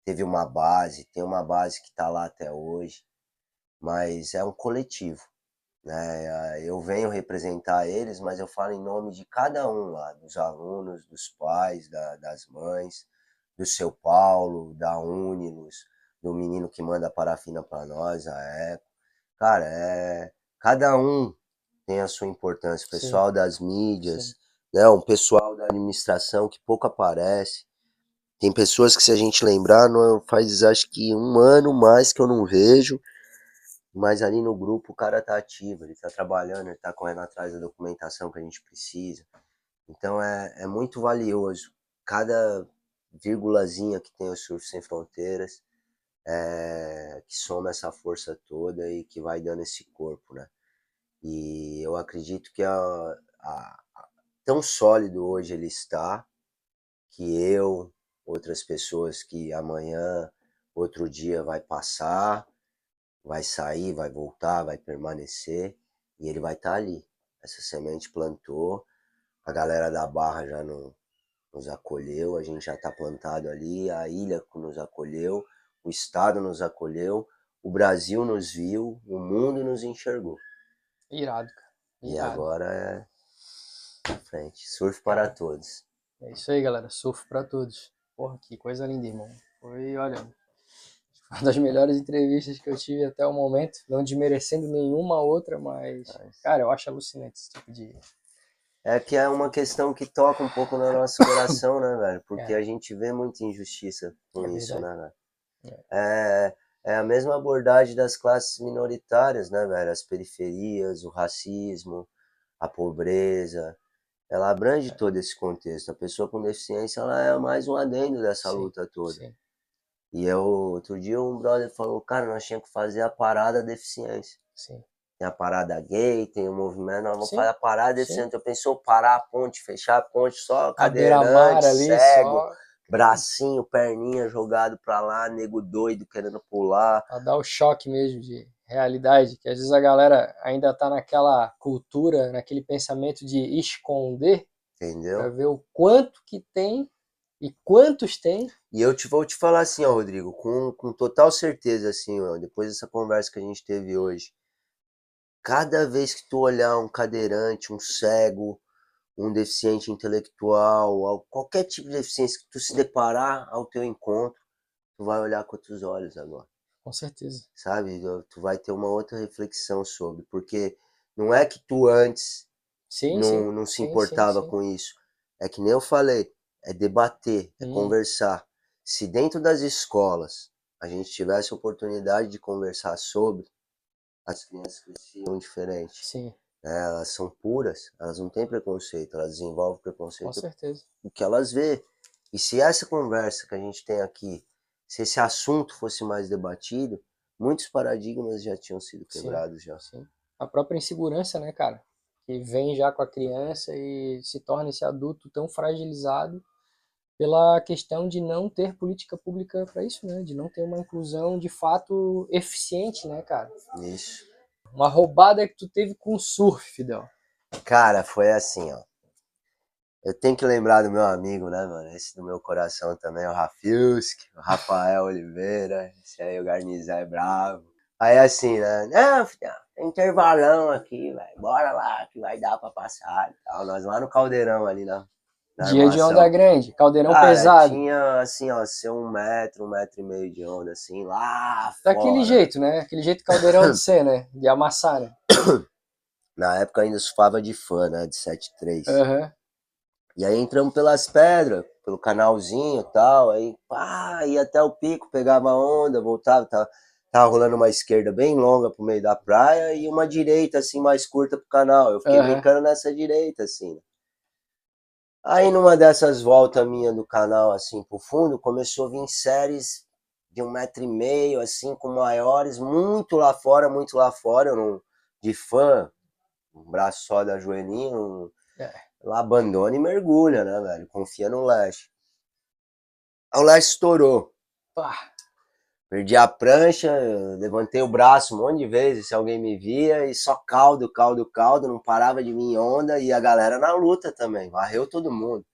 Teve uma base, tem uma base que está lá até hoje, mas é um coletivo. Né? Eu venho representar eles, mas eu falo em nome de cada um lá, dos alunos, dos pais, da, das mães, do seu Paulo, da Unilos, do menino que manda a parafina para nós, a Eco. Cara, é, cada um tem a sua importância. O pessoal Sim. das mídias, Sim. né, um pessoal da administração que pouco aparece. Tem pessoas que, se a gente lembrar, não faz acho que um ano mais que eu não vejo, mas ali no grupo o cara tá ativo, ele tá trabalhando, ele tá correndo atrás da documentação que a gente precisa. Então é, é muito valioso. Cada vírgulazinha que tem o Surf Sem Fronteiras, é, que soma essa força toda e que vai dando esse corpo, né? E eu acredito que a, a, a, tão sólido hoje ele está, que eu, outras pessoas que amanhã, outro dia vai passar, vai sair, vai voltar, vai permanecer, e ele vai estar tá ali. Essa semente plantou, a galera da Barra já não, nos acolheu, a gente já está plantado ali, a ilha nos acolheu, o Estado nos acolheu, o Brasil nos viu, o mundo nos enxergou. Irado, cara. Irado. E agora é frente. Surf para todos. É isso aí, galera. Surf para todos. Porra, que coisa linda, irmão. Foi, olha, uma das melhores entrevistas que eu tive até o momento. Não desmerecendo nenhuma outra, mas, cara, eu acho alucinante esse tipo de, É que é uma questão que toca um pouco no nosso coração, né, velho? Porque É. a gente vê muita injustiça com É isso, verdade. né, velho? É, é a mesma abordagem das classes minoritárias, né, velho? As periferias, o racismo, a pobreza. Ela É. abrange todo esse contexto. A pessoa com deficiência, ela é mais um adendo dessa Sim, luta toda. Sim. E eu, outro dia, um brother falou, cara, nós tínhamos que fazer a parada deficiência. Sim. Tem a parada gay, tem o movimento, nós vamos fazer a parada sim. deficiente. Eu pensou parar a ponte, fechar a ponte, só cadeirante, ali, cego, só bracinho, perninha jogado pra lá, nego doido querendo pular. pra dar o choque mesmo de realidade, que às vezes a galera ainda tá naquela cultura, naquele pensamento de esconder, Entendeu? pra ver o quanto que tem e quantos tem. E eu te vou te falar assim, ó, Rodrigo, com, com total certeza, assim, ó, depois dessa conversa que a gente teve hoje, cada vez que tu olhar um cadeirante, um cego, um deficiente intelectual, al- qualquer tipo de deficiência que tu se deparar ao teu encontro, tu vai olhar com outros olhos agora, Com certeza. sabe? Tu vai ter uma outra reflexão sobre, porque não é que tu antes Sim, não, sim. não se importava sim, sim. com isso. É que nem eu falei, é debater, é Hum. conversar. Se dentro das escolas a gente tivesse a oportunidade de conversar sobre, as crianças cresciam diferente. Sim, né? Elas são puras, elas não têm preconceito, elas desenvolvem com preconceito certeza. o que elas vê. E se essa conversa que a gente tem aqui, se esse assunto fosse mais debatido, muitos paradigmas já tinham sido Sim. quebrados já. Sim. A própria insegurança, né, cara? Que vem já com a criança e se torna esse adulto tão fragilizado pela questão de não ter política pública para isso, né? De não ter uma inclusão de fato eficiente, né, cara? Isso. Uma roubada que tu teve com o surf, Fidel. Cara, foi assim, ó. Eu tenho que lembrar do meu amigo, né, mano? Esse do meu coração também, o Rafiusk, o Rafael Oliveira, esse aí, o Garnizé é bravo. Aí assim, né? Não, filho, tem intervalão aqui, velho. Bora lá que vai dar pra passar e tal. Nós lá no caldeirão ali na. Dia de onda grande, caldeirão Cara, pesado. Tinha assim, ó, ser um metro, um metro e meio de onda, assim, lá Daquele fora. jeito, né? Aquele jeito caldeirão de ser, né? De amassar, né? Na época ainda surfava de fã, né? De 7.3. Aham. E aí entramos pelas pedras, pelo canalzinho e tal, aí pá, ia até o pico, pegava a onda, voltava, tava, tava rolando uma esquerda bem longa pro meio da praia e uma direita assim mais curta pro canal. Eu fiquei Aham. brincando nessa direita assim. né? Aí numa dessas voltas minha do canal assim pro fundo, começou a vir séries de um metro e meio assim com maiores, muito lá fora, muito lá fora, eu não, de fã, um braço só da joelhinha, um, É. lá abandona e mergulha, né, velho? Confia no Lash. Aí o Lash estourou. Pá. Perdi a prancha, levantei o braço um monte de vezes se alguém me via e só caldo, caldo, caldo, não parava de vir onda e a galera na luta também, varreu todo mundo.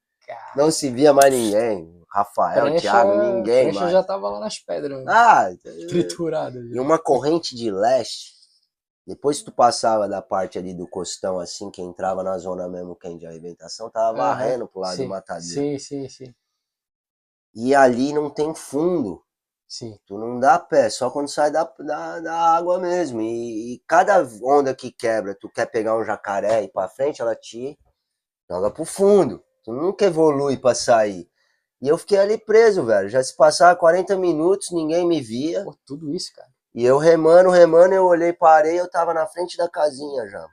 Não se via mais ninguém, Rafael, prancha- Thiago, ninguém prancha mais. já tava lá nas pedras, né? Ah, triturada. e uma corrente de leste, depois que tu passava da parte ali do costão, assim, que entrava na zona mesmo quente de arrebentação, tava Aham, varrendo pro lado sim, do matadeiro. Sim, sim, sim. E ali não tem fundo. Sim. Tu não dá pé, só quando sai da, da, da água mesmo. E, e cada onda que quebra, tu quer pegar um jacaré e ir pra frente, ela te joga pro fundo. Tu nunca evolui pra sair. E eu fiquei ali preso, velho. Já se passava 40 minutos, ninguém me via. Pô, tudo isso, cara. E eu remando, remando, eu olhei, parei, eu tava na frente da casinha já.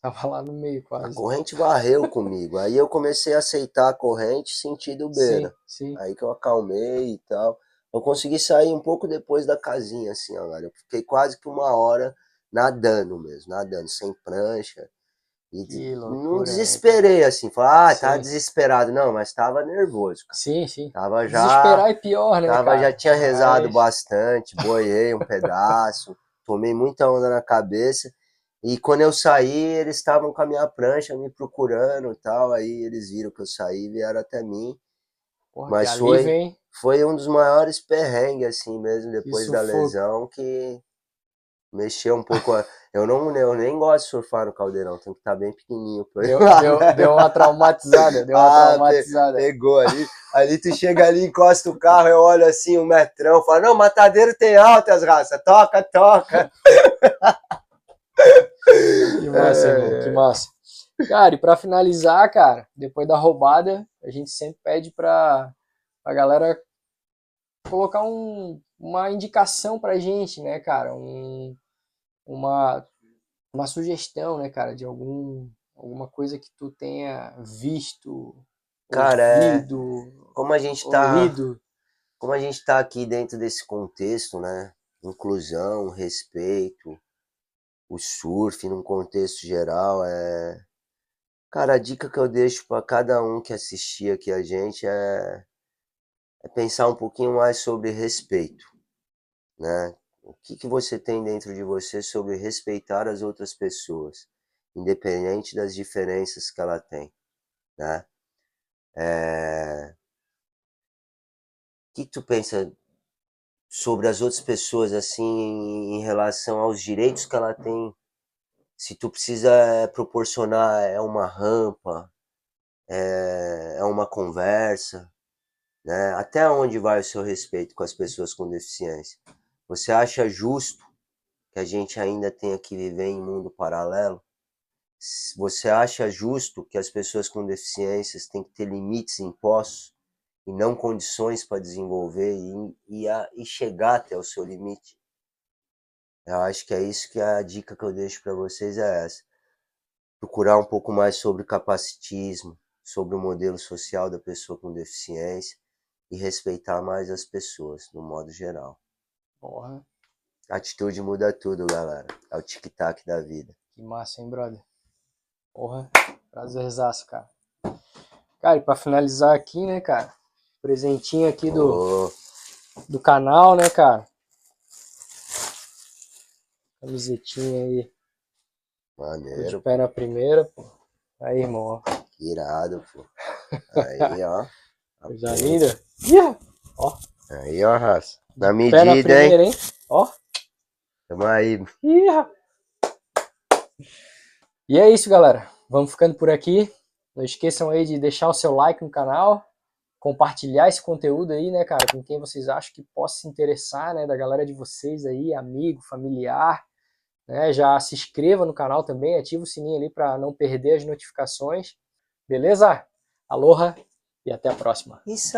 Tava lá no meio A quase. corrente varreu comigo. Aí eu comecei a aceitar a corrente sentido beira. Sim, sim. Aí que eu acalmei e tal. Eu consegui sair um pouco depois da casinha, assim, ó, velho. Eu fiquei quase que uma hora nadando mesmo, nadando, sem prancha. E Que não loucura, né, desesperei, assim, falar, ah, Sim. desesperado. Não, mas tava nervoso, cara. Sim, sim. Tava já. Desesperar é pior, né, Tava, cara? já tinha rezado Mas- bastante, boiei um pedaço, tomei muita onda na cabeça. E quando eu saí, eles estavam com a minha prancha me procurando e tal. Aí eles viram que eu saí e vieram até mim. Porra, mas foi- alívio, hein? Foi um dos maiores perrengues, assim mesmo, depois Que da sufoco. lesão, que mexeu um pouco. a- Eu, não, eu nem gosto de surfar no caldeirão, tem que estar bem pequenininho. pra Deu, deu, deu uma traumatizada, deu uma Ah, traumatizada. Pegou ali. Ali tu chega ali, encosta o carro, eu olho assim, um metrão, falo, não, matadeiro tem altas raças, toca, toca. Que massa, É, é. que massa. Cara, e pra finalizar, cara, depois da roubada, a gente sempre pede pra, pra galera colocar um, uma indicação pra gente, né, cara? Um, uma, uma sugestão, né, cara, de algum, alguma coisa que tu tenha visto, Cara, ouvido, é, como a gente tá, ouvido. como a gente tá aqui dentro desse contexto, né? Inclusão, respeito, o surf num contexto geral é Cara, a dica que eu deixo para cada um que assistir aqui a gente é, é pensar um pouquinho mais sobre respeito, né? O que, que você tem dentro de você sobre respeitar as outras pessoas, independente das diferenças que ela tem, né? É... O que, que tu pensa sobre as outras pessoas assim em relação aos direitos que ela tem se tu precisa eh, proporcionar é uma rampa, é, é uma conversa, né? Até onde vai o seu respeito com as pessoas com deficiência? Você acha justo que a gente ainda tenha que viver em mundo paralelo? Você acha justo que as pessoas com deficiências têm que ter limites impostos e não condições para desenvolver e, e, a, e chegar até o seu limite? Eu acho que é isso que a dica que eu deixo para vocês é essa. Procurar um pouco mais sobre capacitismo, sobre o modelo social da pessoa com deficiência e respeitar mais as pessoas, no modo geral. Porra, Atitude muda tudo, galera. É o tic-tac da vida. que massa, hein, brother? Porra, prazerzaço, cara. Cara, e pra finalizar aqui, né, cara? Presentinho aqui do, Ô, do canal, né, cara? Camisetinha aí, de maneiro, pé na primeira, pô. Aí, irmão, irado, pô. Aí, ó. Coisa linda. Ih, Aí, ó, raça. Na pé na medida, hein? primeira, hein? Ó. Tamo aí. Ih. E é isso, galera. Vamos ficando por aqui. Não esqueçam aí de deixar o seu like no canal, compartilhar esse conteúdo aí, né, cara, com quem vocês acham que possa se interessar, né, da galera de vocês aí, amigo, familiar, né? Já se inscreva no canal também, ativa o sininho ali para não perder as notificações. Beleza? Aloha e até a próxima. Isso!